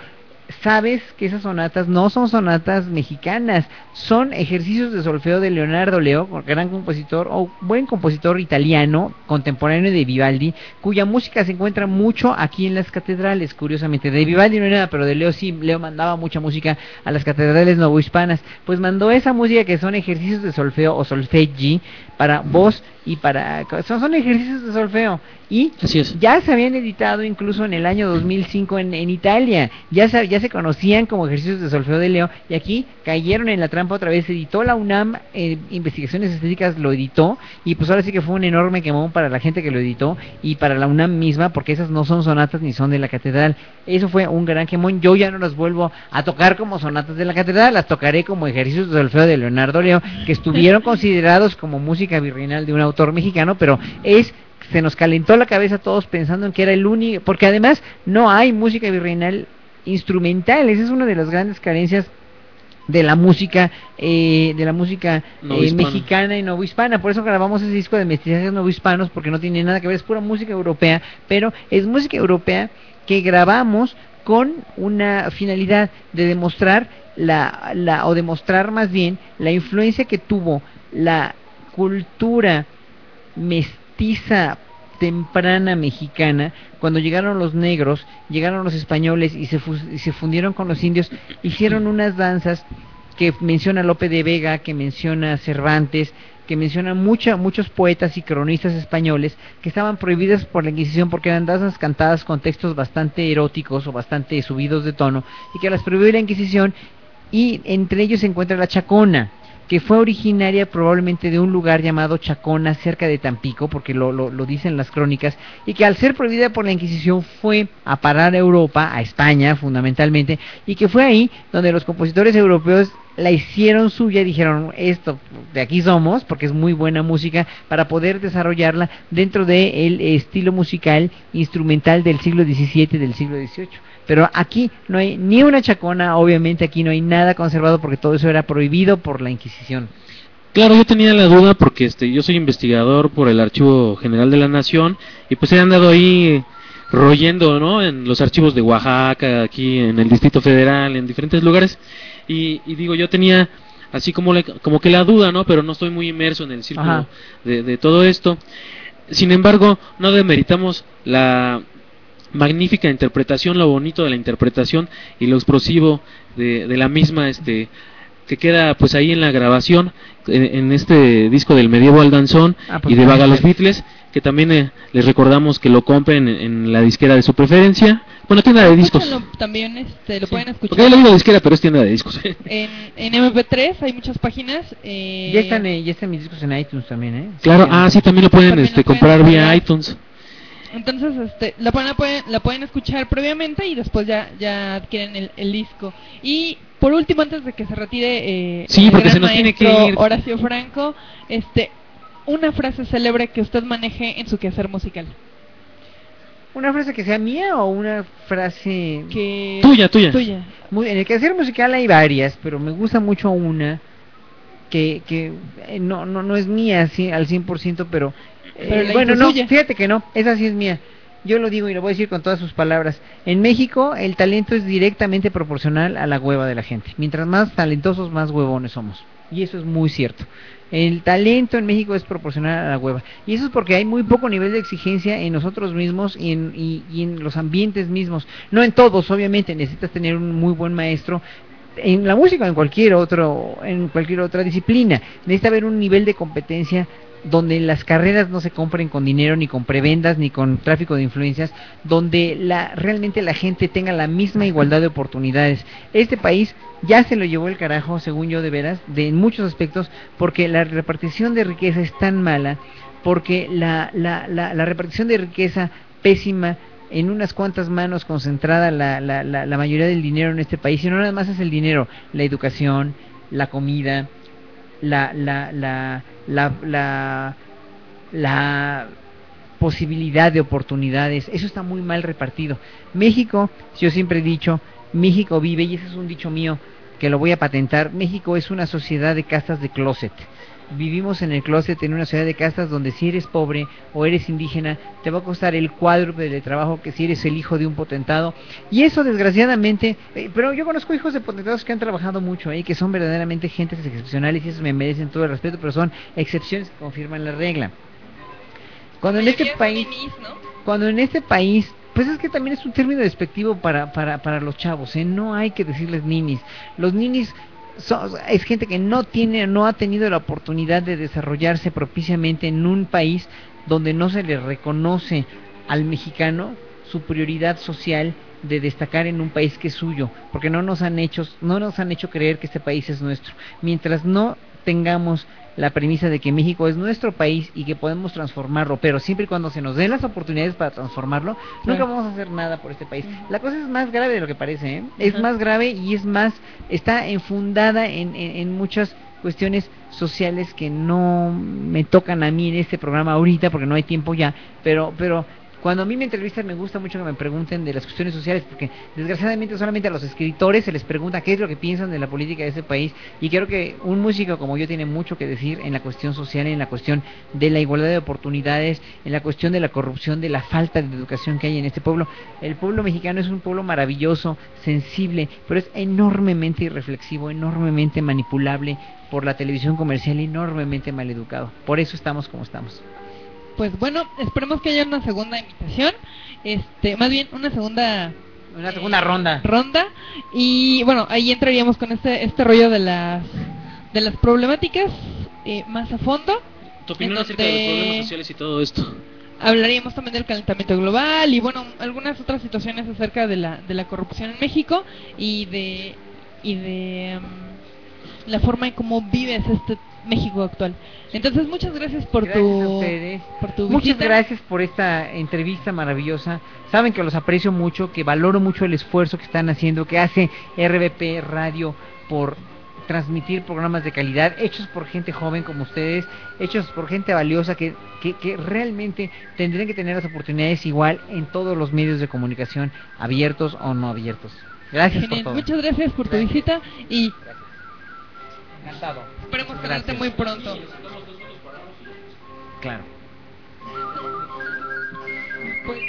sabes que esas sonatas no son sonatas mexicanas, son ejercicios de solfeo de Leonardo Leo, gran compositor o buen compositor italiano, contemporáneo de Vivaldi, cuya música se encuentra mucho aquí en las catedrales, curiosamente. De Vivaldi no era nada, pero de Leo sí, Leo mandaba mucha música a las catedrales novohispanas, pues mandó esa música que son ejercicios de solfeo o solfeggi para voz y para son, son ejercicios de solfeo. Y ya se habían editado incluso en el año 2005 en, en Italia. Ya se, ya se conocían como ejercicios de solfeo de Leo y aquí cayeron en la trampa otra vez. Editó la UNAM eh, investigaciones estéticas lo editó y pues ahora sí que fue un enorme quemón para la gente que lo editó y para la UNAM misma porque esas no son sonatas ni son de la catedral. Eso fue un gran quemón. Yo ya no las vuelvo a tocar como sonatas de la catedral las tocaré como ejercicios de solfeo de Leonardo Leo que estuvieron considerados como música virreinal de un mexicano, pero es se nos calentó la cabeza a todos pensando en que era el único, porque además no hay música virreinal instrumental, esa es una de las grandes carencias de la música eh, de la música eh, mexicana y novohispana. Por eso grabamos ese disco de mestizajes novohispanos porque no tiene nada que ver es pura música europea pero es música europea que grabamos con una finalidad de demostrar la, la o demostrar más bien la influencia que tuvo la cultura mestiza temprana mexicana, cuando llegaron los negros, llegaron los españoles y se, y se fundieron con los indios, hicieron unas danzas que menciona Lope de Vega, que menciona Cervantes, que menciona mucha, muchos poetas y cronistas españoles que estaban prohibidas por la Inquisición porque eran danzas cantadas con textos bastante eróticos o bastante subidos de tono y que las prohibió la Inquisición y entre ellos se encuentra la chacona que fue originaria probablemente de un lugar llamado Chacona, cerca de Tampico, porque lo, lo, dicen las crónicas, y que al ser prohibida por la Inquisición fue a parar a Europa, a España fundamentalmente, y que fue ahí donde los compositores europeos la hicieron suya y dijeron esto de aquí somos porque es muy buena música para poder desarrollarla dentro del estilo musical instrumental del siglo XVII del siglo XVIII pero aquí no hay ni una chacona, obviamente aquí no hay nada conservado porque todo eso era prohibido por la Inquisición. Claro, yo tenía la duda porque este, yo soy investigador por el Archivo General de la Nación y pues he andado ahí royendo, ¿no? En los archivos de Oaxaca, aquí en el Distrito Federal, en diferentes lugares y, digo, yo tenía así como, como que la duda, ¿no? Pero no estoy muy inmerso en el círculo de, de todo esto. Sin embargo, no demeritamos la, magnífica interpretación, lo bonito de la interpretación y lo explosivo de, de la misma, este que queda pues ahí en la grabación en, este disco del medieval danzón ah, pues y de Vaga los Beatles que también eh, les recordamos que lo compren en, la disquera de su preferencia. Bueno tienda de discos. También este, lo pueden escuchar. porque yo le digo disquera pero es tienda de discos. En, en MP3 hay muchas páginas eh... ya están eh, ya están mis discos en iTunes también eh claro ah sí también lo pueden este comprar vía iTunes entonces, este, la, pueden, la pueden escuchar previamente y después ya, ya adquieren el, disco. Y por último, antes de que se retire eh, sí, porque se nos tiene que ir. Horacio Franco, este, una frase célebre que usted maneje en su quehacer musical. ¿Una frase que sea mía o una frase que tuya, tuya? Muy, en el quehacer musical hay varias, pero me gusta mucho una que, que eh, no, no, no es mía así, al 100%, pero eh, bueno, no, fíjate que no, esa sí es mía. Yo lo digo y lo voy a decir con todas sus palabras. En México el talento es directamente proporcional a la hueva de la gente. Mientras más talentosos, más huevones somos. Y eso es muy cierto. El talento en México es proporcional a la hueva. Y eso es porque hay muy poco nivel de exigencia en nosotros mismos y en, y en los ambientes mismos. No en todos, obviamente. Necesitas tener un muy buen maestro, en la música o en cualquier otro en cualquier otra disciplina necesita haber un nivel de competencia donde las carreras no se compren con dinero, ni con prebendas, ni con tráfico de influencias, donde la, realmente la gente tenga la misma igualdad de oportunidades. Este país ya se lo llevó el carajo, según yo de veras, de en muchos aspectos, porque la repartición de riqueza es tan mala, porque la, la, la, la repartición de riqueza pésima en unas cuantas manos concentrada la, la, la, mayoría del dinero en este país, y no nada más es el dinero, la educación, la comida, la, la, la, la, la, la posibilidad de oportunidades. Eso está muy mal repartido. México, yo siempre he dicho, México vive, y ese es un dicho mío, que lo voy a patentar. México es una sociedad de castas de closet. Vivimos en el closet en una sociedad de castas donde si eres pobre o eres indígena te va a costar el cuádruple de trabajo que si eres el hijo de un potentado. Y eso desgraciadamente, eh, pero yo conozco hijos de potentados que han trabajado mucho ahí, que son verdaderamente gentes excepcionales y esos me merecen todo el respeto, pero son excepciones que confirman la regla. Cuando en este país, cuando en este país pues es que también es un término despectivo para, para, para los chavos, ¿eh? No hay que decirles ninis. Los ninis son, es gente que no tiene, no ha tenido la oportunidad de desarrollarse propiciamente en un país donde no se le reconoce al mexicano su prioridad social de destacar en un país que es suyo, porque no nos han hecho, no nos han hecho creer que este país es nuestro. Mientras no tengamos la premisa de que México es nuestro país y que podemos transformarlo, pero siempre y cuando se nos den las oportunidades para transformarlo, nunca vamos a hacer nada por este país. La cosa es más grave de lo que parece, ¿eh? es más grave y es más, está enfundada en, en, en muchas cuestiones sociales que no me tocan a mí en este programa ahorita porque no hay tiempo ya, pero pero cuando a mí me entrevistan me gusta mucho que me pregunten de las cuestiones sociales, porque desgraciadamente solamente a los escritores se les pregunta qué es lo que piensan de la política de ese país, y creo que un músico como yo tiene mucho que decir en la cuestión social, en la cuestión de la igualdad de oportunidades, en la cuestión de la corrupción, de la falta de educación que hay en este pueblo. El pueblo mexicano es un pueblo maravilloso, sensible, pero es enormemente irreflexivo, enormemente manipulable por la televisión comercial, enormemente maleducado. Por eso estamos como estamos pues bueno, esperemos que haya una segunda invitación, este, más bien una segunda una segunda ronda. Ronda y bueno, ahí entraríamos con este este rollo de las de las problemáticas eh, más a fondo. Tu opinión acerca de los problemas sociales y todo esto. Hablaríamos también del calentamiento global y bueno, algunas otras situaciones acerca de la de la corrupción en México y de y de um, la forma en cómo vives este México actual. Entonces, muchas gracias por gracias tu a ustedes. por tu Muchas visita. gracias por esta entrevista maravillosa. Saben que los aprecio mucho, que valoro mucho el esfuerzo que están haciendo, que hace RBP Radio por transmitir programas de calidad hechos por gente joven como ustedes, hechos por gente valiosa que, que, que realmente tendrían que tener las oportunidades igual en todos los medios de comunicación, abiertos o no abiertos. Gracias por todo. Muchas gracias por tu visita y Encantado. Esperemos tenerte muy pronto. Claro. Pues,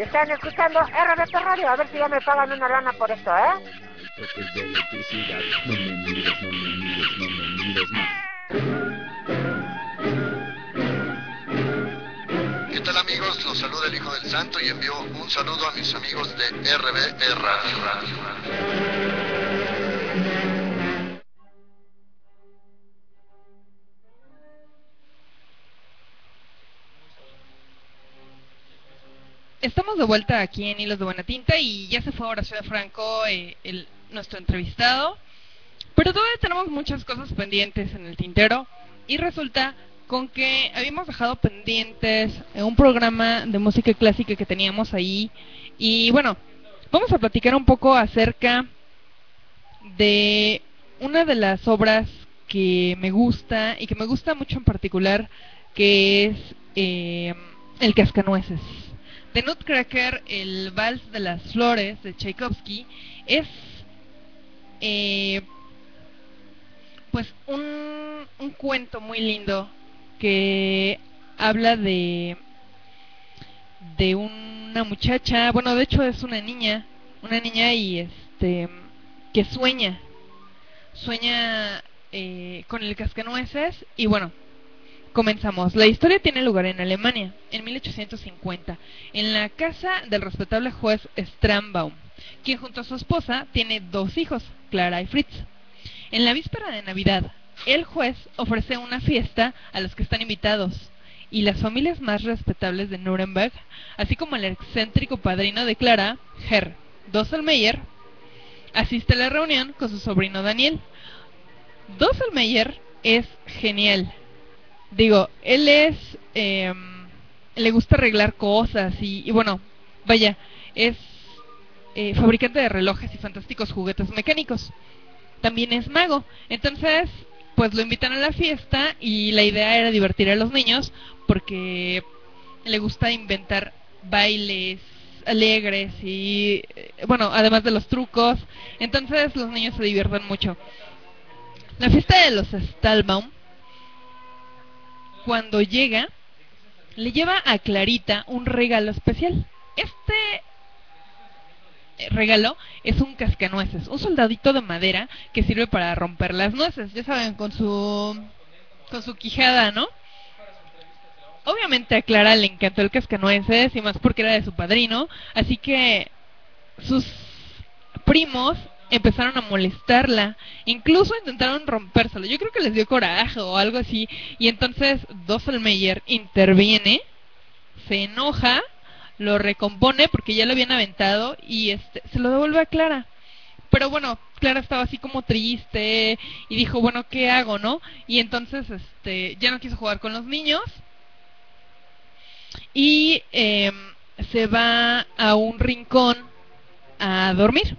Están escuchando RBT Radio. A ver si ya me pagan una lana por esto, ¿eh? ¿Qué tal amigos? Los saluda el Hijo del Santo y envío un saludo a mis amigos de RBE Radio. De vuelta aquí en Hilos de Buena Tinta y ya se fue Horacio de Franco, eh, el, nuestro entrevistado. Pero todavía tenemos muchas cosas pendientes en el tintero y resulta con que habíamos dejado pendientes un programa de música clásica que teníamos ahí y bueno, vamos a platicar un poco acerca de una de las obras que me gusta y que me gusta mucho en particular que es eh, El Cascanueces. The Nutcracker, el Vals de las Flores de Tchaikovsky, es eh, pues un, cuento muy lindo que habla de de una muchacha, bueno, de hecho es una niña, una niña y este que sueña, sueña eh, con el cascanueces y bueno, Comenzamos. La historia tiene lugar en Alemania, en 1850, en la casa del respetable juez Strambaum, quien junto a su esposa tiene dos hijos, Clara y Fritz. En la víspera de Navidad, el juez ofrece una fiesta a los que están invitados, y las familias más respetables de Nuremberg, así como el excéntrico padrino de Clara, Herr Dosselmeyer, asiste a la reunión con su sobrino Daniel. Dosselmeyer es genial digo, él es, eh, le gusta arreglar cosas y, bueno, vaya, es eh, fabricante de relojes y fantásticos juguetes mecánicos. También es mago. Entonces, pues lo invitan a la fiesta y la idea era divertir a los niños porque le gusta inventar bailes alegres y eh, bueno, además de los trucos. Entonces los niños se divierten mucho. La fiesta de los Stalbaum cuando llega, le lleva a Clarita un regalo especial. Este regalo es un cascanueces, un soldadito de madera que sirve para romper las nueces, ya saben, con su con su quijada, ¿no? Obviamente a Clara le encantó el cascanueces y más porque era de su padrino, así que sus primos empezaron a molestarla, incluso intentaron rompérselo. Yo creo que les dio coraje o algo así. Y entonces Dosselmeyer interviene, se enoja, lo recompone porque ya lo habían aventado y este, se lo devuelve a Clara. Pero bueno, Clara estaba así como triste y dijo, bueno, ¿qué hago, no? Y entonces este, ya no quiso jugar con los niños y em, se va a un rincón a dormir.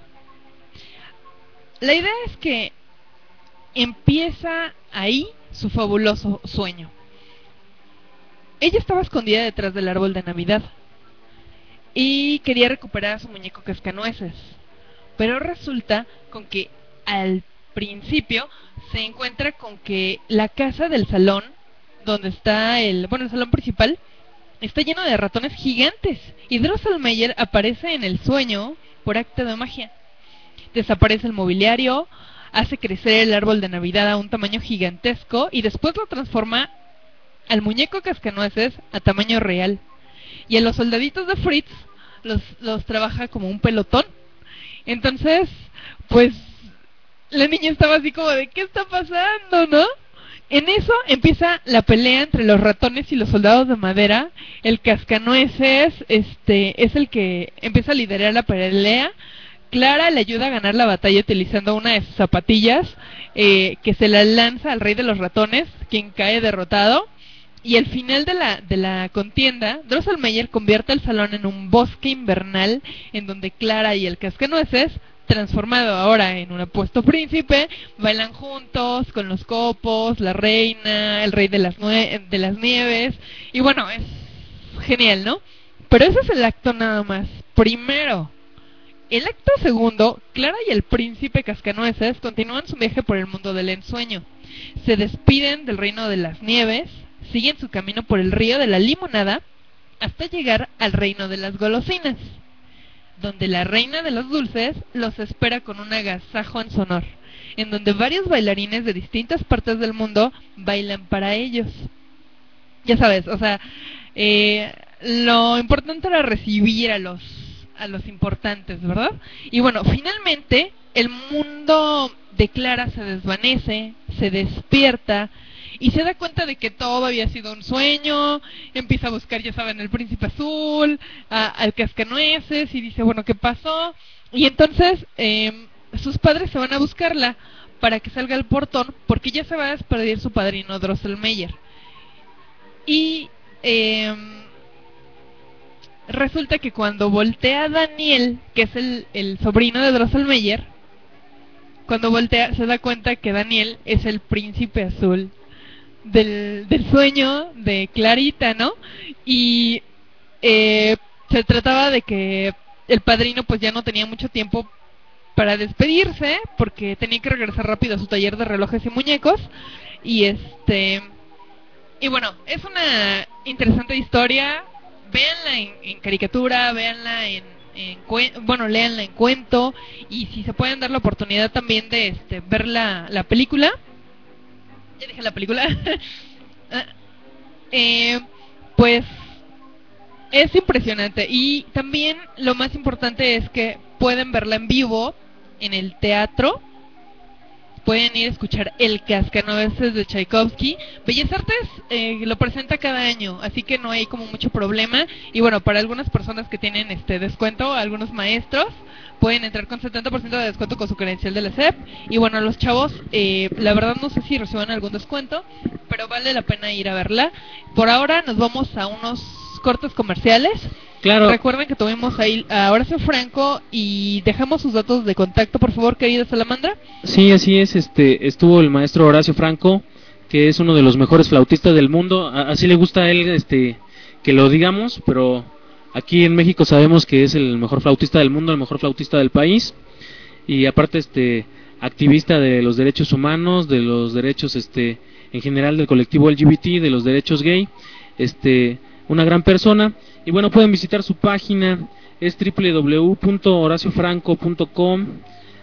La idea es que empieza ahí su fabuloso sueño. Ella estaba escondida detrás del árbol de Navidad y quería recuperar a su muñeco cascanueces. Pero resulta con que al principio se encuentra con que la casa del salón, donde está el, bueno, el salón principal, está lleno de ratones gigantes. Y Drosselmeyer aparece en el sueño por acto de magia desaparece el mobiliario, hace crecer el árbol de Navidad a un tamaño gigantesco y después lo transforma al muñeco cascanueces a tamaño real. Y a los soldaditos de Fritz los, los trabaja como un pelotón. Entonces, pues la niña estaba así como de ¿qué está pasando, no? En eso empieza la pelea entre los ratones y los soldados de madera. El cascanueces este es el que empieza a liderar la pelea Clara le ayuda a ganar la batalla utilizando una de sus zapatillas eh, que se la lanza al rey de los ratones, quien cae derrotado. Y al final de la, de la contienda, Drosselmeyer convierte el salón en un bosque invernal en donde Clara y el cascanueces, transformado ahora en un apuesto príncipe, bailan juntos con los copos, la reina, el rey de las, de las nieves. Y bueno, es genial, ¿no? Pero ese es el acto nada más. Primero, el acto segundo, Clara y el príncipe Cascanueces continúan su viaje por el mundo del ensueño. Se despiden del reino de las nieves, siguen su camino por el río de la limonada hasta llegar al reino de las golosinas, donde la reina de los dulces los espera con un agasajo en su honor, en donde varios bailarines de distintas partes del mundo bailan para ellos. Ya sabes, o sea, eh, lo importante era recibir a los a los importantes, ¿verdad? Y bueno, finalmente el mundo de Clara se desvanece, se despierta y se da cuenta de que todo había sido un sueño, empieza a buscar, ya saben, el príncipe azul, a, al cascanueces y dice, bueno, ¿qué pasó? Y entonces eh, sus padres se van a buscarla para que salga al portón porque ya se va a despedir su padrino Drosselmeyer. Y eh, resulta que cuando voltea Daniel, que es el, el sobrino de Drosselmeyer, cuando voltea se da cuenta que Daniel es el príncipe azul del, del sueño de Clarita, ¿no? Y eh, se trataba de que el padrino pues ya no tenía mucho tiempo para despedirse porque tenía que regresar rápido a su taller de relojes y muñecos y este y bueno es una interesante historia véanla en, caricatura véanla en, en bueno léanla en cuento y si se pueden dar la oportunidad también de este ver la, la película. Ya dije la película. Eh, pues es impresionante. Y también lo más importante es que pueden verla en vivo en el teatro pueden ir a escuchar El Cascanueces de Tchaikovsky. Bellas Artes eh, lo presenta cada año, así que no hay como mucho problema. Y bueno, para algunas personas que tienen este descuento, algunos maestros, pueden entrar con 70% de descuento con su credencial de la SEP. Y bueno, los chavos, eh, la verdad no sé si reciban algún descuento, pero vale la pena ir a verla. Por ahora nos vamos a unos cortes comerciales. Claro. Recuerden que tuvimos ahí a Horacio Franco y dejamos sus datos de contacto, por favor, querida Salamandra. Sí, así es. Este, estuvo el maestro Horacio Franco, que es uno de los mejores flautistas del mundo. A- así le gusta a él, este, que lo digamos, pero aquí en México sabemos que es el mejor flautista del mundo, el mejor flautista del país y aparte, este, activista de los derechos humanos, de los derechos, este, en general del colectivo LGBT, de los derechos gay, este, una gran persona. Y bueno, pueden visitar su página, es www.horaciofranco.com.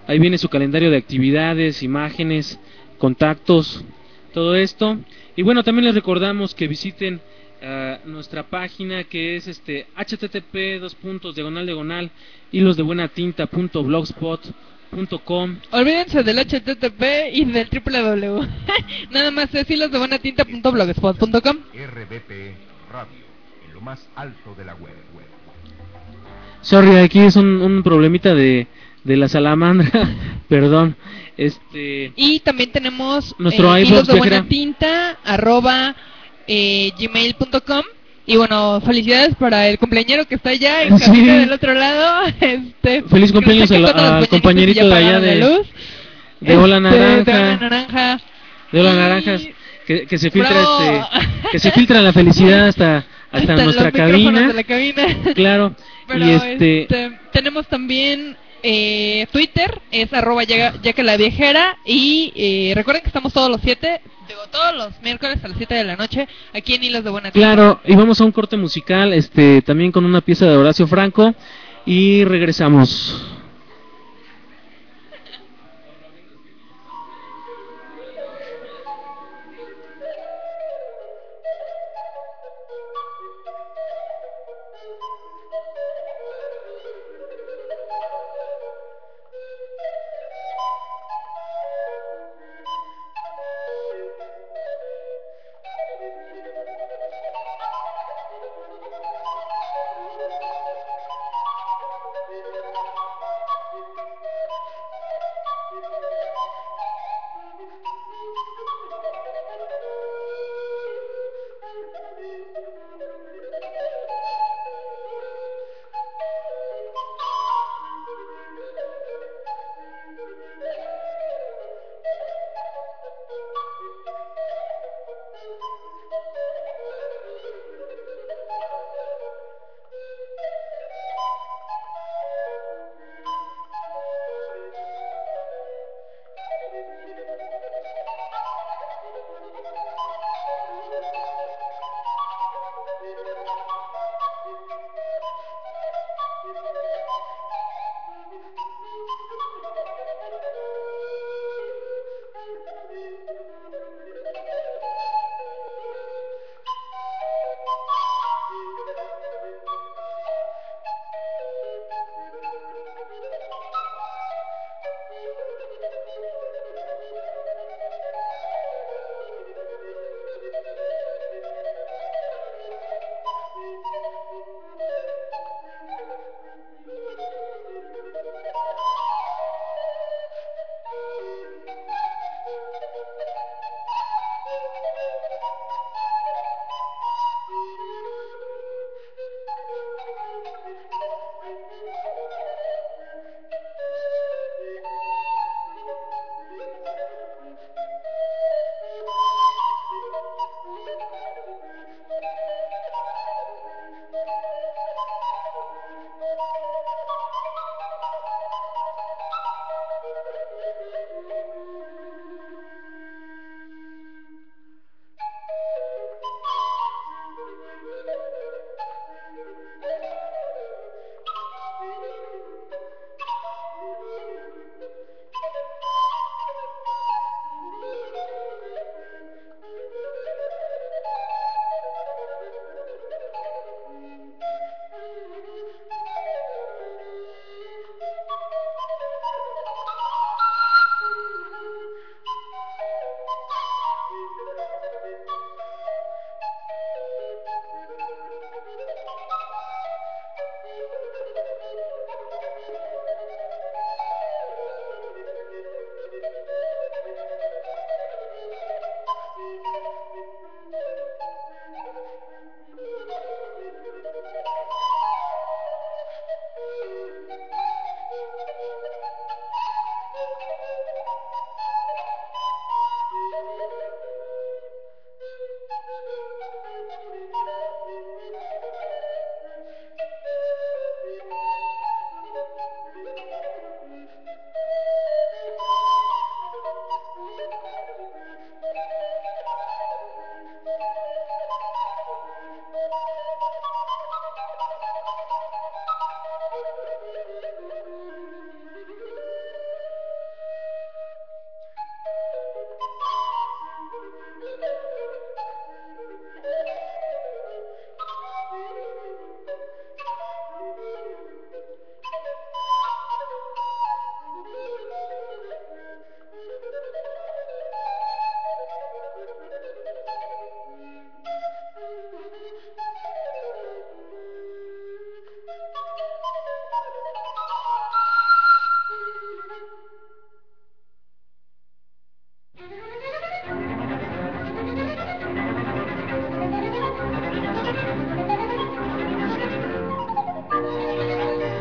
Ahí viene su calendario de actividades, imágenes, contactos, todo esto. Y bueno, también les recordamos que visiten ah, nuestra página que es este http dos puntos diagonal diagonal hilos de buena tinta punto blogspot.com Olvídense del HTTP y del www. Nada más es hilosdebuenatinta.blogspot.com. RBP Radio, lo más alto de la web. Sorry, aquí es un, un problemita de, de la salamandra, perdón. Este, Y también tenemos Nuestro eh, de buena tinta arroba eh, gmail.com y bueno, felicidades para el cumpleañero que está allá en Sí. cabina del otro lado. Este, Feliz cumpleaños no al- sé compañerito de allá de- luz. de Hola Este, Naranja. de Hola Naranja. de Hola Y- Naranjas, que, que se filtra Bravo. este, que se filtra la felicidad hasta hasta, nuestra cabina. de la cabina. Claro. Pero y este, este, tenemos también eh, Twitter, es arroba ya, ya que la viejera. Y eh, recuerden que estamos todos los siete, digo, todos los miércoles a las 7 de la noche, aquí en Hilos de Buena Tinta. claro, y vamos a un corte musical, este, también con una pieza de Horacio Franco y regresamos.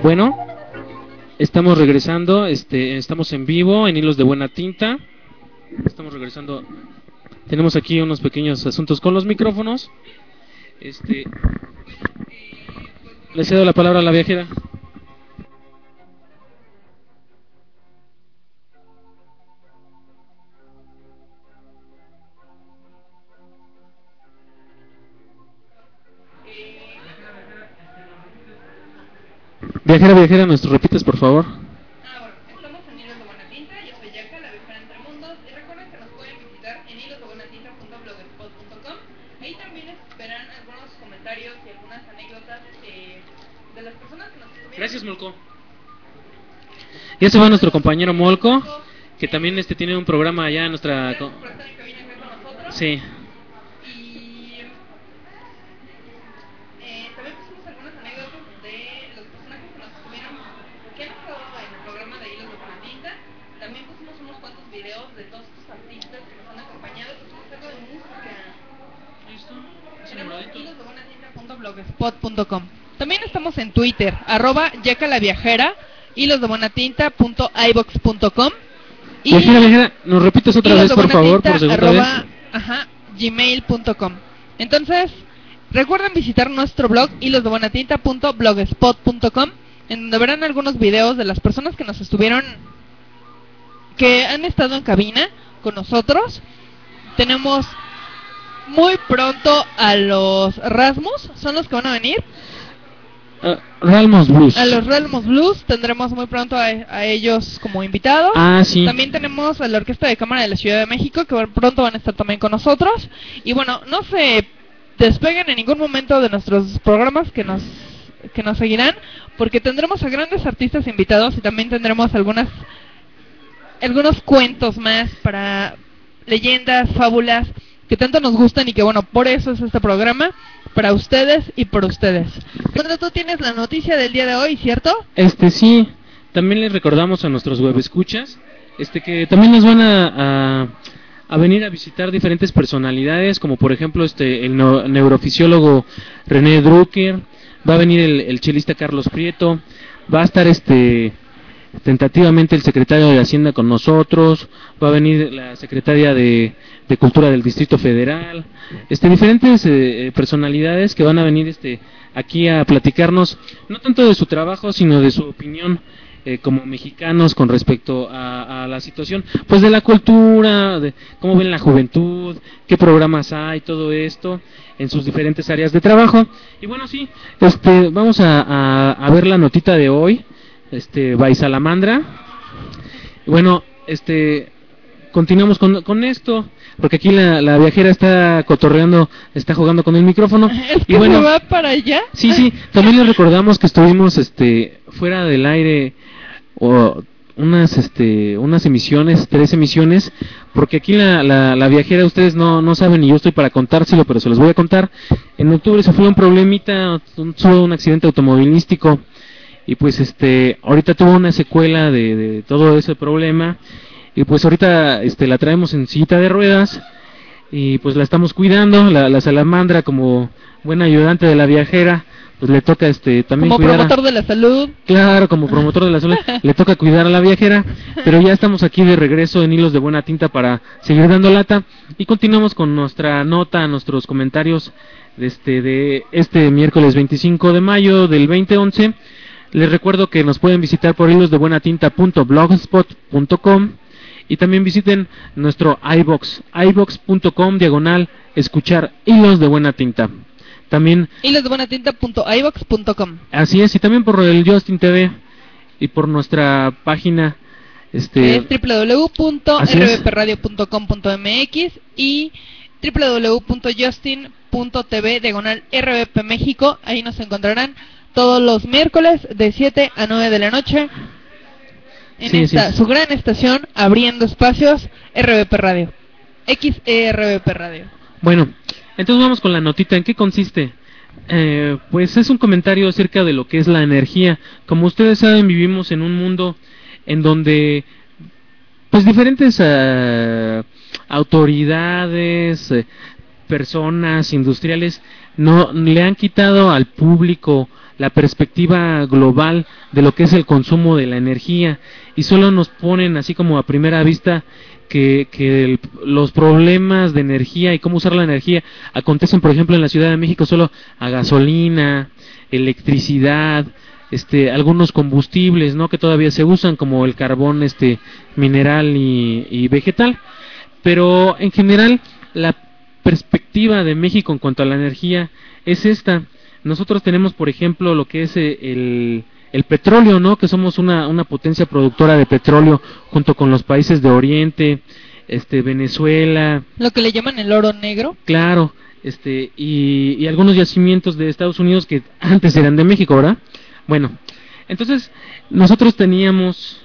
Bueno, estamos regresando, este, estamos en vivo en Hilos de Buena Tinta. Estamos regresando. Tenemos aquí unos pequeños asuntos con los micrófonos. Este, le cedo la palabra a la viajera. Viajera, viajera, ¿nos repites por favor? Ah, estamos en Hilos de Buena Tinta, yo soy Yaka, la viajera entre mundos, y recuerden que nos pueden visitar en hilosdebuenatinta.blogspot.com. Ahí también esperan algunos comentarios y algunas anécdotas eh, de las personas que nos estuvieron. Gracias, Molco. Ya se va nuestro compañero Molco, que también este tiene un programa allá en nuestra... Sí. blogspot.com. También estamos en Twitter, arroba yaca la viajera, y los de. Y viajera, viajera, nos repites otra vez, por favor, por segunda arroba, vez. Ajá, gmail.com. Entonces, recuerden visitar nuestro blog, y los de en donde verán algunos videos de las personas que nos estuvieron, que han estado en cabina con nosotros. Tenemos muy pronto a los Rasmus, son los que van a venir. Uh, Ralmos Blues. A los Ralmos Blues tendremos muy pronto a, a, ellos como invitados. Ah, sí. También tenemos a la Orquesta de Cámara de la Ciudad de México que pronto van a estar también con nosotros. Y bueno, no se despeguen en ningún momento de nuestros programas que nos que nos seguirán porque tendremos a grandes artistas invitados y también tendremos algunas algunos cuentos más para leyendas, fábulas que tanto nos gustan y que bueno, por eso es este programa, para ustedes y por ustedes. Bueno, tú tienes la noticia del día de hoy, ¿cierto? Este sí, también les recordamos a nuestros web escuchas, este que también nos van a, a, a venir a visitar diferentes personalidades, como por ejemplo este el no, neurofisiólogo René Drucker, va a venir el, el chelista Carlos Prieto, va a estar este tentativamente el secretario de Hacienda con nosotros, va a venir la secretaria de, Cultura del Distrito Federal, este diferentes eh, personalidades que van a venir este aquí a platicarnos no tanto de su trabajo, sino de su opinión eh, como mexicanos con respecto a, a, la situación, pues de la cultura, de cómo ven la juventud, qué programas hay, todo esto en sus diferentes áreas de trabajo. Y bueno, sí, este vamos a, a, a ver la notita de hoy este Baisalamandra. Bueno, este continuamos con, con esto porque aquí la, la, viajera está cotorreando, está jugando con el micrófono. Es que y bueno, se va para allá. Sí, sí, también les recordamos que estuvimos este fuera del aire o unas este unas emisiones, tres emisiones, porque aquí la, la, la viajera ustedes no, no saben y yo estoy para contárselo, pero se los voy a contar. En octubre se fue un problemita, un, un accidente automovilístico y pues este ahorita tuvo una secuela de, de, todo ese problema y pues ahorita este la traemos en cita de ruedas y pues la estamos cuidando la, la salamandra como buena ayudante de la viajera pues le toca este también como cuidar promotor a, de la salud. Claro como promotor de la salud le toca cuidar a la viajera pero ya estamos aquí de regreso en hilos de buena tinta para seguir dando lata y continuamos con nuestra nota nuestros comentarios de este de este miércoles 25 de mayo del 2011 les recuerdo que nos pueden visitar por hilosdebuenatinta.blogspot.com y también visiten nuestro iBox, iBox.com diagonal escuchar hilos de buena tinta. También hilosdebuenatinta.ibox.com. Así es, y también por el Justin TV y por nuestra página este es www.rbpradio.com.mx y www.justin.tv diagonal rbp México, ahí nos encontrarán todos los miércoles de 7 a 9 de la noche en Sí, esta sí. su gran estación abriendo espacios RBP Radio. XERBP Radio. Bueno, entonces vamos con la notita. ¿En qué consiste? Eh, pues es un comentario acerca de lo que es la energía. Como ustedes saben, vivimos en un mundo en donde pues diferentes eh, autoridades, eh, personas industriales no le han quitado al público la perspectiva global de lo que es el consumo de la energía y solo nos ponen así como a primera vista que, que los problemas de energía y cómo usar la energía acontecen por ejemplo en la Ciudad de México solo a gasolina, electricidad, este algunos combustibles, ¿no? que todavía se usan como el carbón este mineral y, y vegetal, pero en general la perspectiva de México en cuanto a la energía es esta. Nosotros tenemos, por ejemplo, lo que es eh, el, el petróleo, ¿no? Que somos una, una potencia productora de petróleo junto con los países de Oriente, este, Venezuela, Lo que le llaman el oro negro. claro, este, y, y algunos yacimientos de Estados Unidos que antes eran de México, ¿verdad? Bueno, entonces nosotros teníamos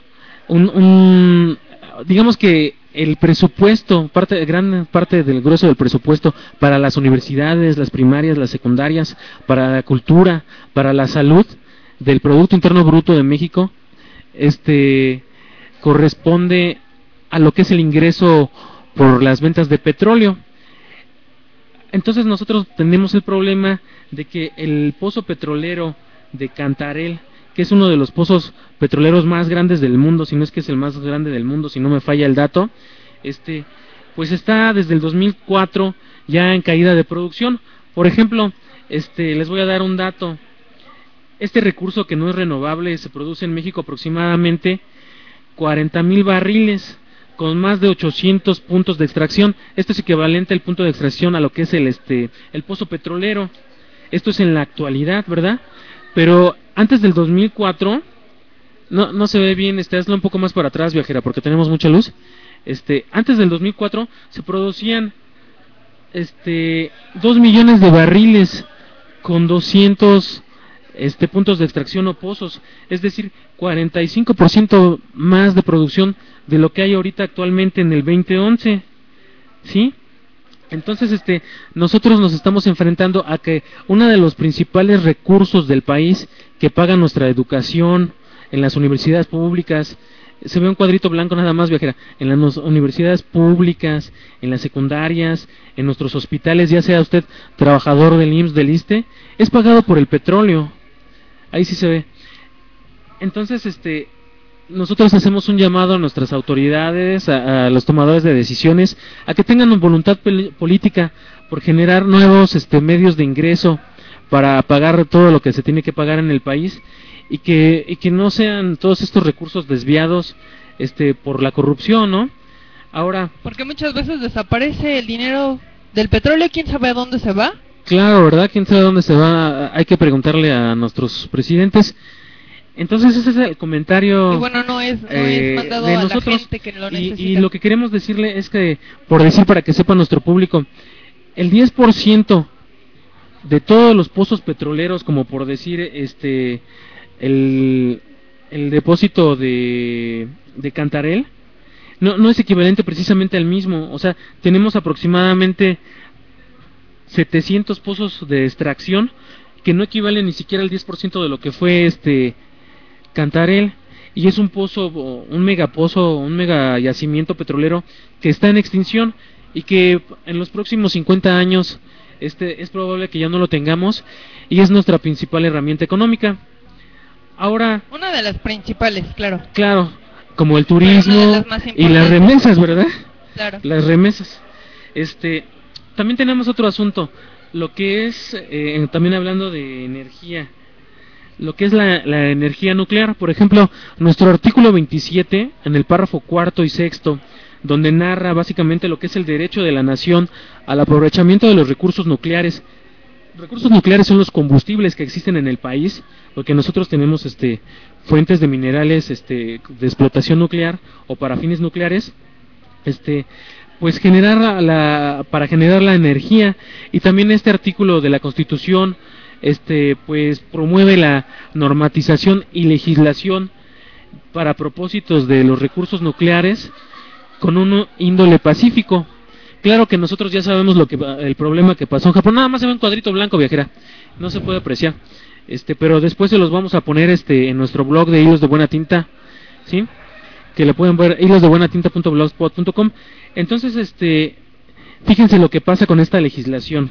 un, un digamos que el presupuesto, parte, gran parte del grueso del presupuesto para las universidades, las primarias, las secundarias, para la cultura, para la salud del Producto Interno Bruto de México, este corresponde a lo que es el ingreso por las ventas de petróleo. Entonces nosotros tenemos el problema de que el pozo petrolero de Cantarel, que es uno de los pozos petroleros más grandes del mundo, si no es que es el más grande del mundo, si no me falla el dato, este, pues está desde el 2004 ya en caída de producción. Por ejemplo, este, les voy a dar un dato. Este recurso que no es renovable se produce en México aproximadamente 40 mil barriles con más de 800 puntos de extracción. Esto es equivalente al punto de extracción a lo que es el este el pozo petrolero. Esto es en la actualidad, ¿verdad? Pero antes del 2004 no no se ve bien, este hazlo un poco más para atrás, viajera, porque tenemos mucha luz. Este, antes del 2004 se producían este 2 millones de barriles con 200 este puntos de extracción o pozos, es decir, 45% más de producción de lo que hay ahorita actualmente en el 2011. ¿Sí? Entonces, este, nosotros nos estamos enfrentando a que uno de los principales recursos del país que paga nuestra educación en las universidades públicas, se ve un cuadrito blanco nada más, viajera, en las universidades públicas, en las secundarias, en nuestros hospitales, ya sea usted trabajador del IMSS, del ISTE, es pagado por el petróleo. Ahí sí se ve. Entonces, este, nosotros hacemos un llamado a nuestras autoridades, a, a los tomadores de decisiones, a que tengan voluntad política por generar nuevos este, medios de ingreso para pagar todo lo que se tiene que pagar en el país y que, y que no sean todos estos recursos desviados este, por la corrupción, ¿no? Ahora, Porque muchas veces desaparece el dinero del petróleo, quién sabe a dónde se va. Claro, ¿verdad? ¿Quién sabe dónde se va? Hay que preguntarle a nuestros presidentes. Entonces ese es el comentario Y bueno, no es, no eh, es mandado de a la nosotros. gente que lo y, necesita. y lo que queremos decirle es que, por decir para que sepa nuestro público, el 10% de todos los pozos petroleros, como por decir este el, el depósito de, de Cantarel, no, no es equivalente precisamente al mismo. O sea, tenemos aproximadamente 700 pozos de extracción que no equivalen ni siquiera al 10% de lo que fue este Cantarel y es un pozo un megapozo, un mega yacimiento petrolero que está en extinción y que en los próximos 50 años este es probable que ya no lo tengamos y es nuestra principal herramienta económica. Ahora, Una de las principales, claro. claro, como el turismo las y las remesas, ¿verdad? Claro. Las remesas. Este, también tenemos otro asunto, lo que es, eh, también hablando de energía, lo que es la, la energía nuclear. Por ejemplo, nuestro artículo 27, en el párrafo cuarto y sexto, donde narra básicamente lo que es el derecho de la nación al aprovechamiento de los recursos nucleares. Recursos nucleares son los combustibles que existen en el país, porque nosotros tenemos este fuentes de minerales este de explotación nuclear o para fines nucleares. Este pues generar la, para generar la energía y también este artículo de la Constitución este pues promueve la normatización y legislación para propósitos de los recursos nucleares con un índole pacífico. Claro que nosotros ya sabemos lo que el problema que pasó en Japón, nada más se ve un cuadrito blanco viajera, no se puede apreciar. Este, pero después se los vamos a poner este en nuestro blog de hilos de buena tinta, ¿sí? Que le pueden ver hilos de buena tinta.blogspot.com. Entonces, este fíjense lo que pasa con esta legislación.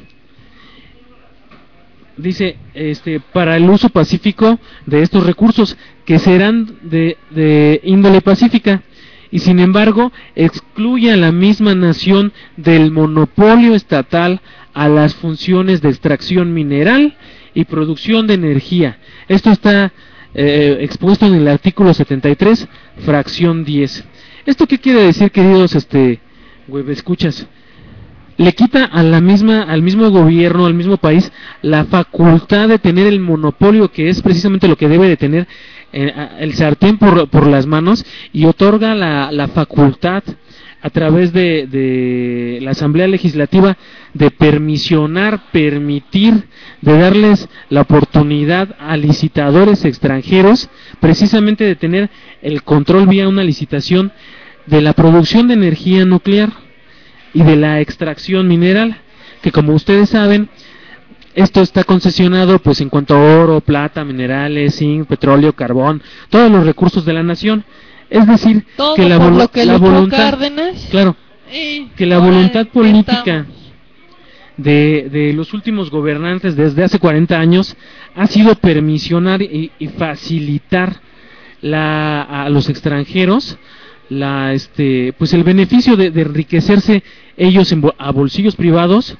Dice, este, para el uso pacífico de estos recursos que serán de, de índole pacífica y sin embargo excluye a la misma nación del monopolio estatal a las funciones de extracción mineral y producción de energía. Esto está eh, expuesto en el artículo 73, fracción 10. ¿Esto qué quiere decir, queridos este, web escuchas? Le quita a la misma, al mismo gobierno, al mismo país, la facultad de tener el monopolio, que es precisamente lo que debe de tener eh, el sartén por, por, las manos, y otorga la, la facultad a través de, de, la Asamblea Legislativa de permisionar, permitir, de darles la oportunidad a licitadores extranjeros, precisamente de tener el control vía una licitación de la producción de energía nuclear y de la extracción mineral, que como ustedes saben, esto está concesionado pues en cuanto a oro, plata, minerales, zinc, petróleo, carbón, todos los recursos de la nación. Es decir, Todo que la, por vol- lo que la luchó voluntad, Cárdenas. claro, que la voluntad política de, de los últimos gobernantes desde hace 40 años ha sido permisionar y, y facilitar la, a los extranjeros la este pues el beneficio de, de enriquecerse ellos en a bolsillos privados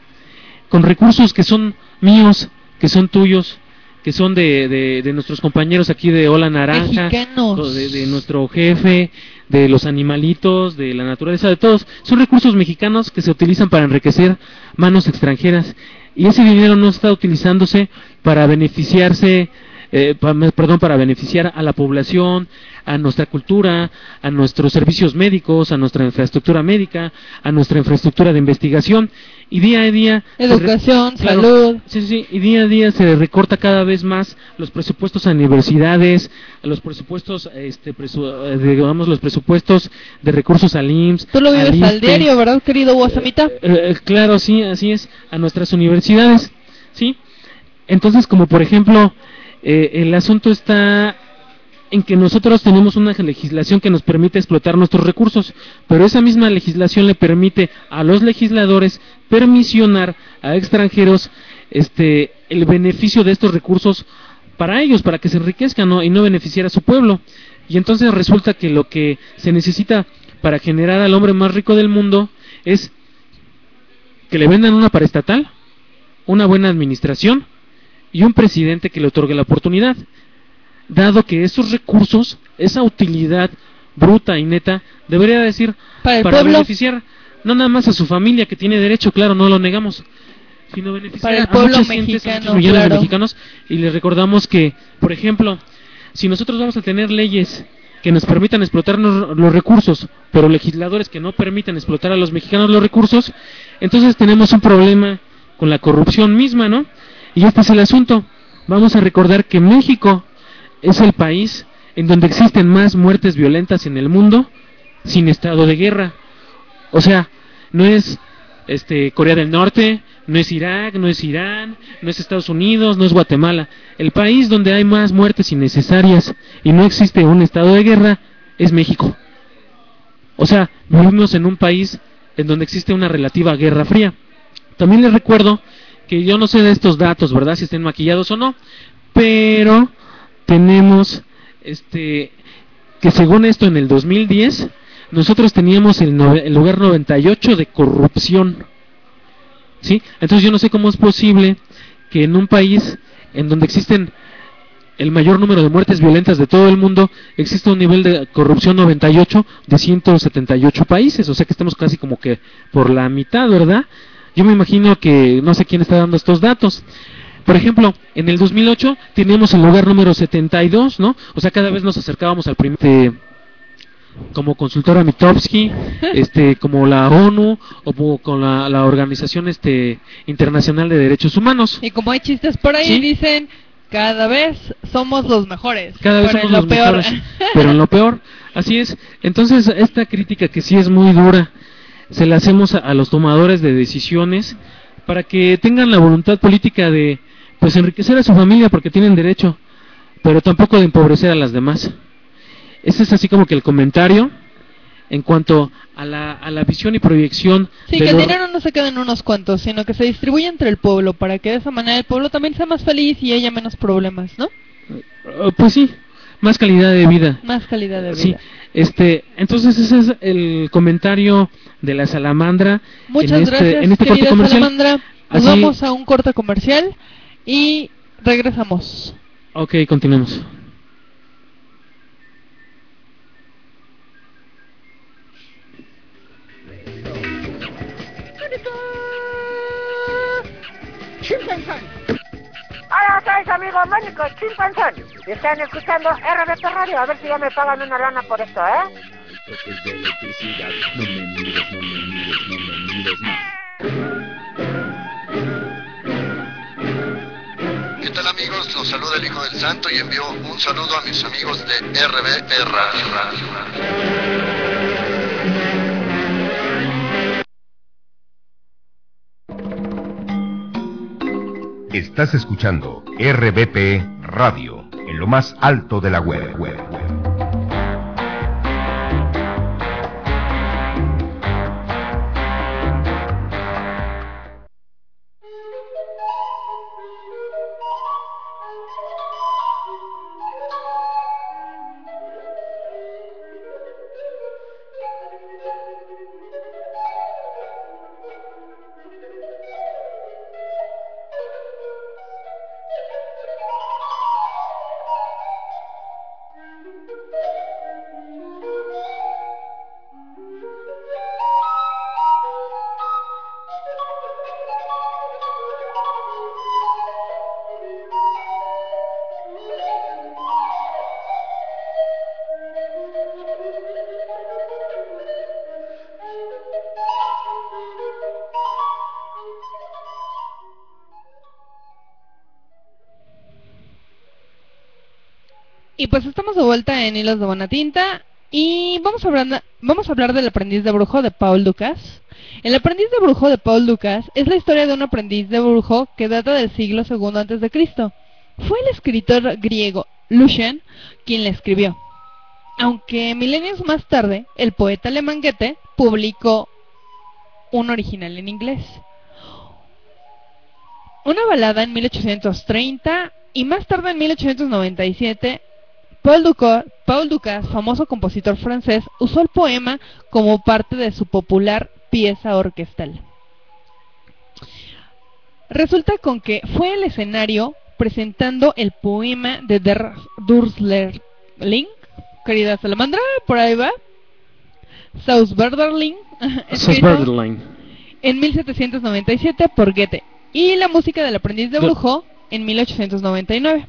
con recursos que son míos que son tuyos que son de, de, de nuestros compañeros aquí de Ola Naranja de nuestro jefe de los animalitos de la naturaleza de todos. Son recursos mexicanos que se utilizan para enriquecer manos extranjeras. Y ese dinero no está utilizándose para beneficiarse eh, perdón, para beneficiar a la población, a nuestra cultura, a nuestros servicios médicos, a nuestra infraestructura médica, a nuestra infraestructura de investigación. Y día a día... re- Educación, Claro, salud. Sí, sí, y día a día se recorta cada vez más los presupuestos a universidades, a los presupuestos, este, presu- eh, digamos, los presupuestos de recursos al IMSS. Tú lo vives al ISSSTE. diario, ¿verdad, querido Guasamita? Eh, eh, claro, sí, así es, a nuestras universidades, ¿sí? Entonces, como por ejemplo, eh, el asunto está en que nosotros tenemos una legislación que nos permite explotar nuestros recursos, pero esa misma legislación le permite a los legisladores permisionar a extranjeros este el beneficio de estos recursos para ellos, para que se enriquezcan y no beneficiar a su pueblo. Y entonces resulta que lo que se necesita para generar al hombre más rico del mundo es que le vendan una paraestatal, una buena administración y un presidente que le otorgue la oportunidad. Dado que esos recursos, esa utilidad bruta y neta, debería decir Para el pueblo. beneficiar no nada más a su familia que tiene derecho, claro, no lo negamos, sino beneficiar Para el a muchas gentes, a muchos millones claro. de mexicanos y les recordamos que, por ejemplo, si nosotros vamos a tener leyes que nos permitan explotar los recursos, pero legisladores que no permitan explotar a los mexicanos los recursos, entonces tenemos un problema con la corrupción misma, ¿no? Y este es el asunto. Vamos a recordar que México es el país en donde existen más muertes violentas en el mundo sin estado de guerra. O sea, no es este Corea del Norte, no es Irak, no es Irán, no es Estados Unidos, no es Guatemala. El país donde hay más muertes innecesarias y no existe un estado de guerra es México. O sea, vivimos en un país en donde existe una relativa guerra fría. También les recuerdo que yo no sé de estos datos, ¿verdad? Si estén maquillados o no, pero tenemos este que según esto en el 2010 nosotros teníamos el, nove- el lugar 98 de corrupción. ¿Sí? Entonces yo no sé cómo es posible que en un país en donde existen el mayor número de muertes violentas de todo el mundo, exista un nivel de corrupción 98 de 178 países, o sea que estamos casi como que por la mitad, ¿verdad? Yo me imagino que no sé quién está dando estos datos. Por ejemplo, en el 2008 teníamos el lugar número 72, ¿no? O sea, cada vez nos acercábamos al primer este, como consultora Mitofsky, este, como la ONU o como con la, la organización este internacional de derechos humanos. Y como hay chistes por ahí, Sí. dicen, cada vez somos los mejores. Cada vez somos los lo peor. mejores, pero en lo peor, así es. Entonces, esta crítica que sí es muy dura, se la hacemos a, a los tomadores de decisiones para que tengan la voluntad política de pues enriquecer a su familia porque tienen derecho, pero tampoco de empobrecer a las demás. Ese es así como que el comentario. en cuanto a la, a la visión y proyección Sí, que el los- dinero no se quede en unos cuantos, sino que se distribuya entre el pueblo para que de esa manera el pueblo también sea más feliz y haya menos problemas, ¿no? Eh, pues sí, más calidad de vida. Más calidad de vida. Sí, este, entonces ese es el comentario de la salamandra Muchas en este, gracias, en este corte comercial. Salamandra. Nos Así- vamos a un corte comercial y regresamos. Ok, continuemos. Hola, soy su amigo Mónico Chimpanzón. Y están escuchando RBP Radio. A ver si ya me pagan una lana por esto, ¿eh? ¿Qué tal amigos? Los saluda el Hijo del Santo y envío un saludo a mis amigos de RBP Radio. Estás escuchando RBP Radio, en lo más alto de la web. web. Y pues estamos de vuelta en Hilos de Buena Tinta y vamos a hablar, vamos a hablar del aprendiz de brujo de Paul Dukas. El aprendiz de brujo de Paul Dukas es la historia de un aprendiz de brujo que data del siglo II antes de Cristo. Fue el escritor griego Lucian quien la escribió. Aunque milenios más tarde, el poeta alemán Goethe publicó un original en inglés. Una balada en 1830 y más tarde en 1897 Paul, Duca- Paul Dukas, famoso compositor francés, usó el poema como parte de su popular pieza orquestal. Resulta con que fue el escenario presentando el poema de Der Durslerling, querida Salamandra, por ahí va, Sausberderling, en 1797 por Goethe, y la música del aprendiz de brujo en 1899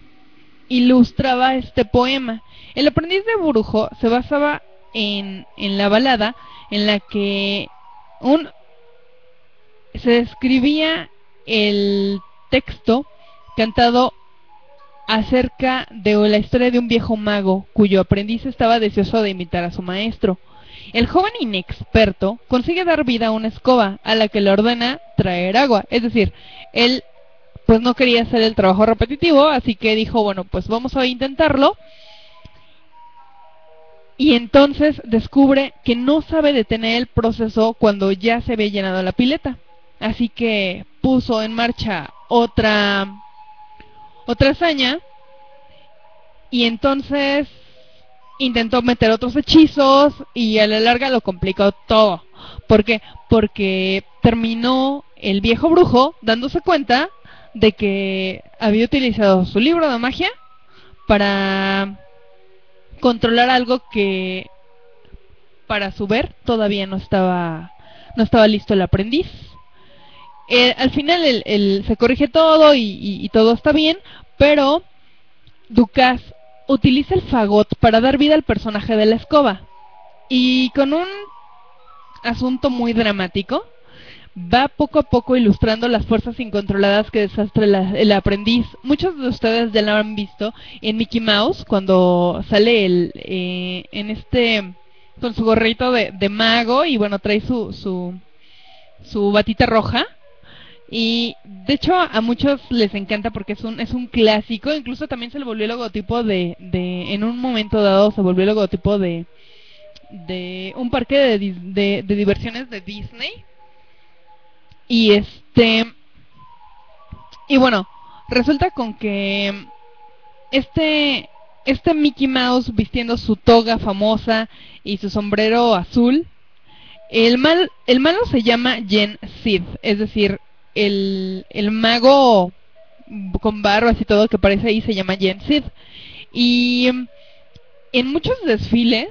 ilustraba este poema. El aprendiz de brujo se basaba en, en la balada en la que un se describía el texto cantado acerca de la historia de un viejo mago cuyo aprendiz estaba deseoso de imitar a su maestro. El joven inexperto consigue dar vida a una escoba a la que le ordena traer agua, es decir, él pues no quería hacer el trabajo repetitivo, así que dijo, bueno, pues vamos a intentarlo. Y entonces descubre que no sabe detener el proceso cuando ya se había llenado la pileta. Así que puso en marcha otra otra hazaña y entonces intentó meter otros hechizos y a la larga lo complicó todo. ¿Por qué? Porque terminó el viejo brujo dándose cuenta de que había utilizado su libro de magia para controlar algo que para su ver todavía no estaba no estaba listo el aprendiz. Eh, al final el, se corrige todo y, y- todo está bien, pero Dukas utiliza el fagot para dar vida al personaje de la escoba. Y con un asunto muy dramático, va poco a poco ilustrando las fuerzas incontroladas que desastra la- el aprendiz. Muchos de ustedes ya lo han visto en Mickey Mouse cuando sale el eh, en este con su gorrito de, mago y bueno trae su su su batita roja y de hecho a muchos les encanta porque es un es un clásico incluso también se le volvió el logotipo de, de en un momento dado se volvió el logotipo de de un parque de, de diversiones de Disney. Y este. Y bueno, resulta con que este este Mickey Mouse vistiendo su toga famosa y su sombrero azul, el mal el malo se llama Jen Sid, es decir, el, el mago con barbas y todo que aparece ahí se llama Jen Sid. Y en muchos desfiles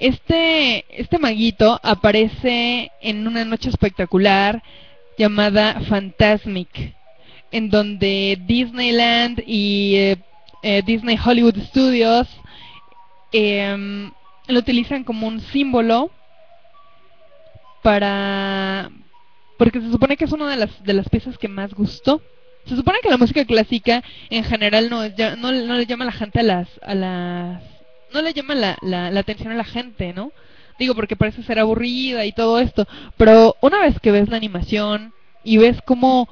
este este maguito aparece en una noche espectacular llamada Fantasmic en donde Disneyland y eh, eh, Disney Hollywood Studios em, lo utilizan como un símbolo para porque se supone que es una de las de las piezas que más gustó. Se supone que la música clásica en general no no, no le llama a la gente a las a las no le llama la, la, la atención a la gente no digo porque parece ser aburrida y todo esto pero una vez que ves la animación y ves cómo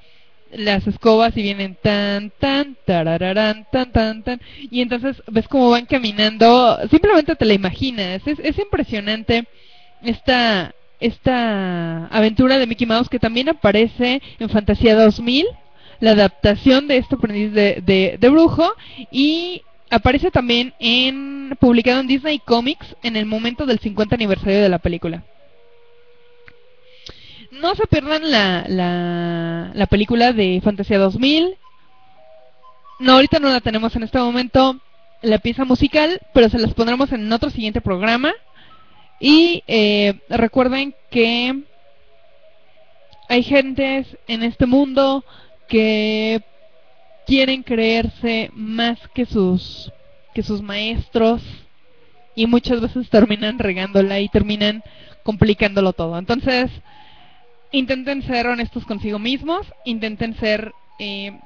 las escobas y vienen tan tan tarararán tan tan tan y entonces ves cómo van caminando simplemente te la imaginas. Es, es impresionante esta esta aventura de Mickey Mouse que también aparece en Fantasía 2000 la adaptación de este aprendiz de, de, de brujo y aparece también en publicado en Disney Comics en el momento del 50 aniversario de la película no se pierdan la, la, la película de Fantasía 2000. No, ahorita no la tenemos en este momento, la pieza musical, pero se las pondremos en otro siguiente programa. Y eh, recuerden que hay gentes en este mundo que quieren creerse más que sus que sus maestros y muchas veces terminan regándola y terminan complicándolo todo. Entonces, intenten ser honestos consigo mismos, intenten ser eh,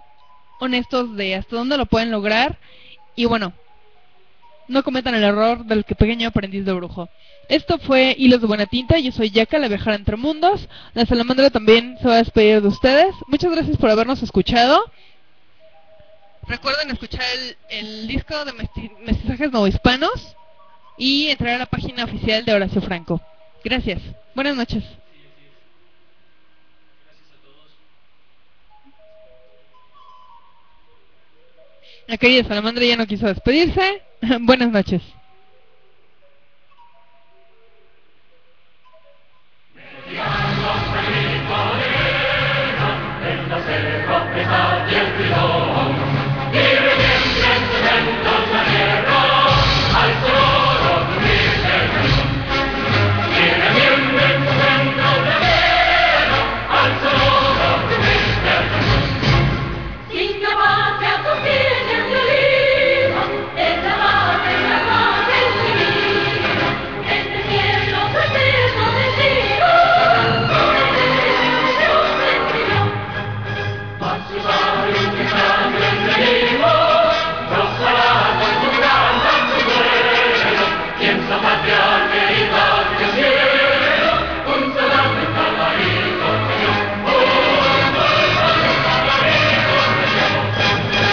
honestos de hasta dónde lo pueden lograr y bueno, no cometan el error del que pequeño aprendiz de brujo. Esto fue Hilos de Buena Tinta, yo soy Yaka, la viajera entre mundos. La salamandra también se va a despedir de ustedes. Muchas gracias por habernos escuchado. Recuerden escuchar el, el disco de mesti- mestizajes novohispanos y entrar a la página oficial de Horacio Franco. Gracias. Buenas noches. La querida salamandra ya no quiso despedirse. Buenas noches.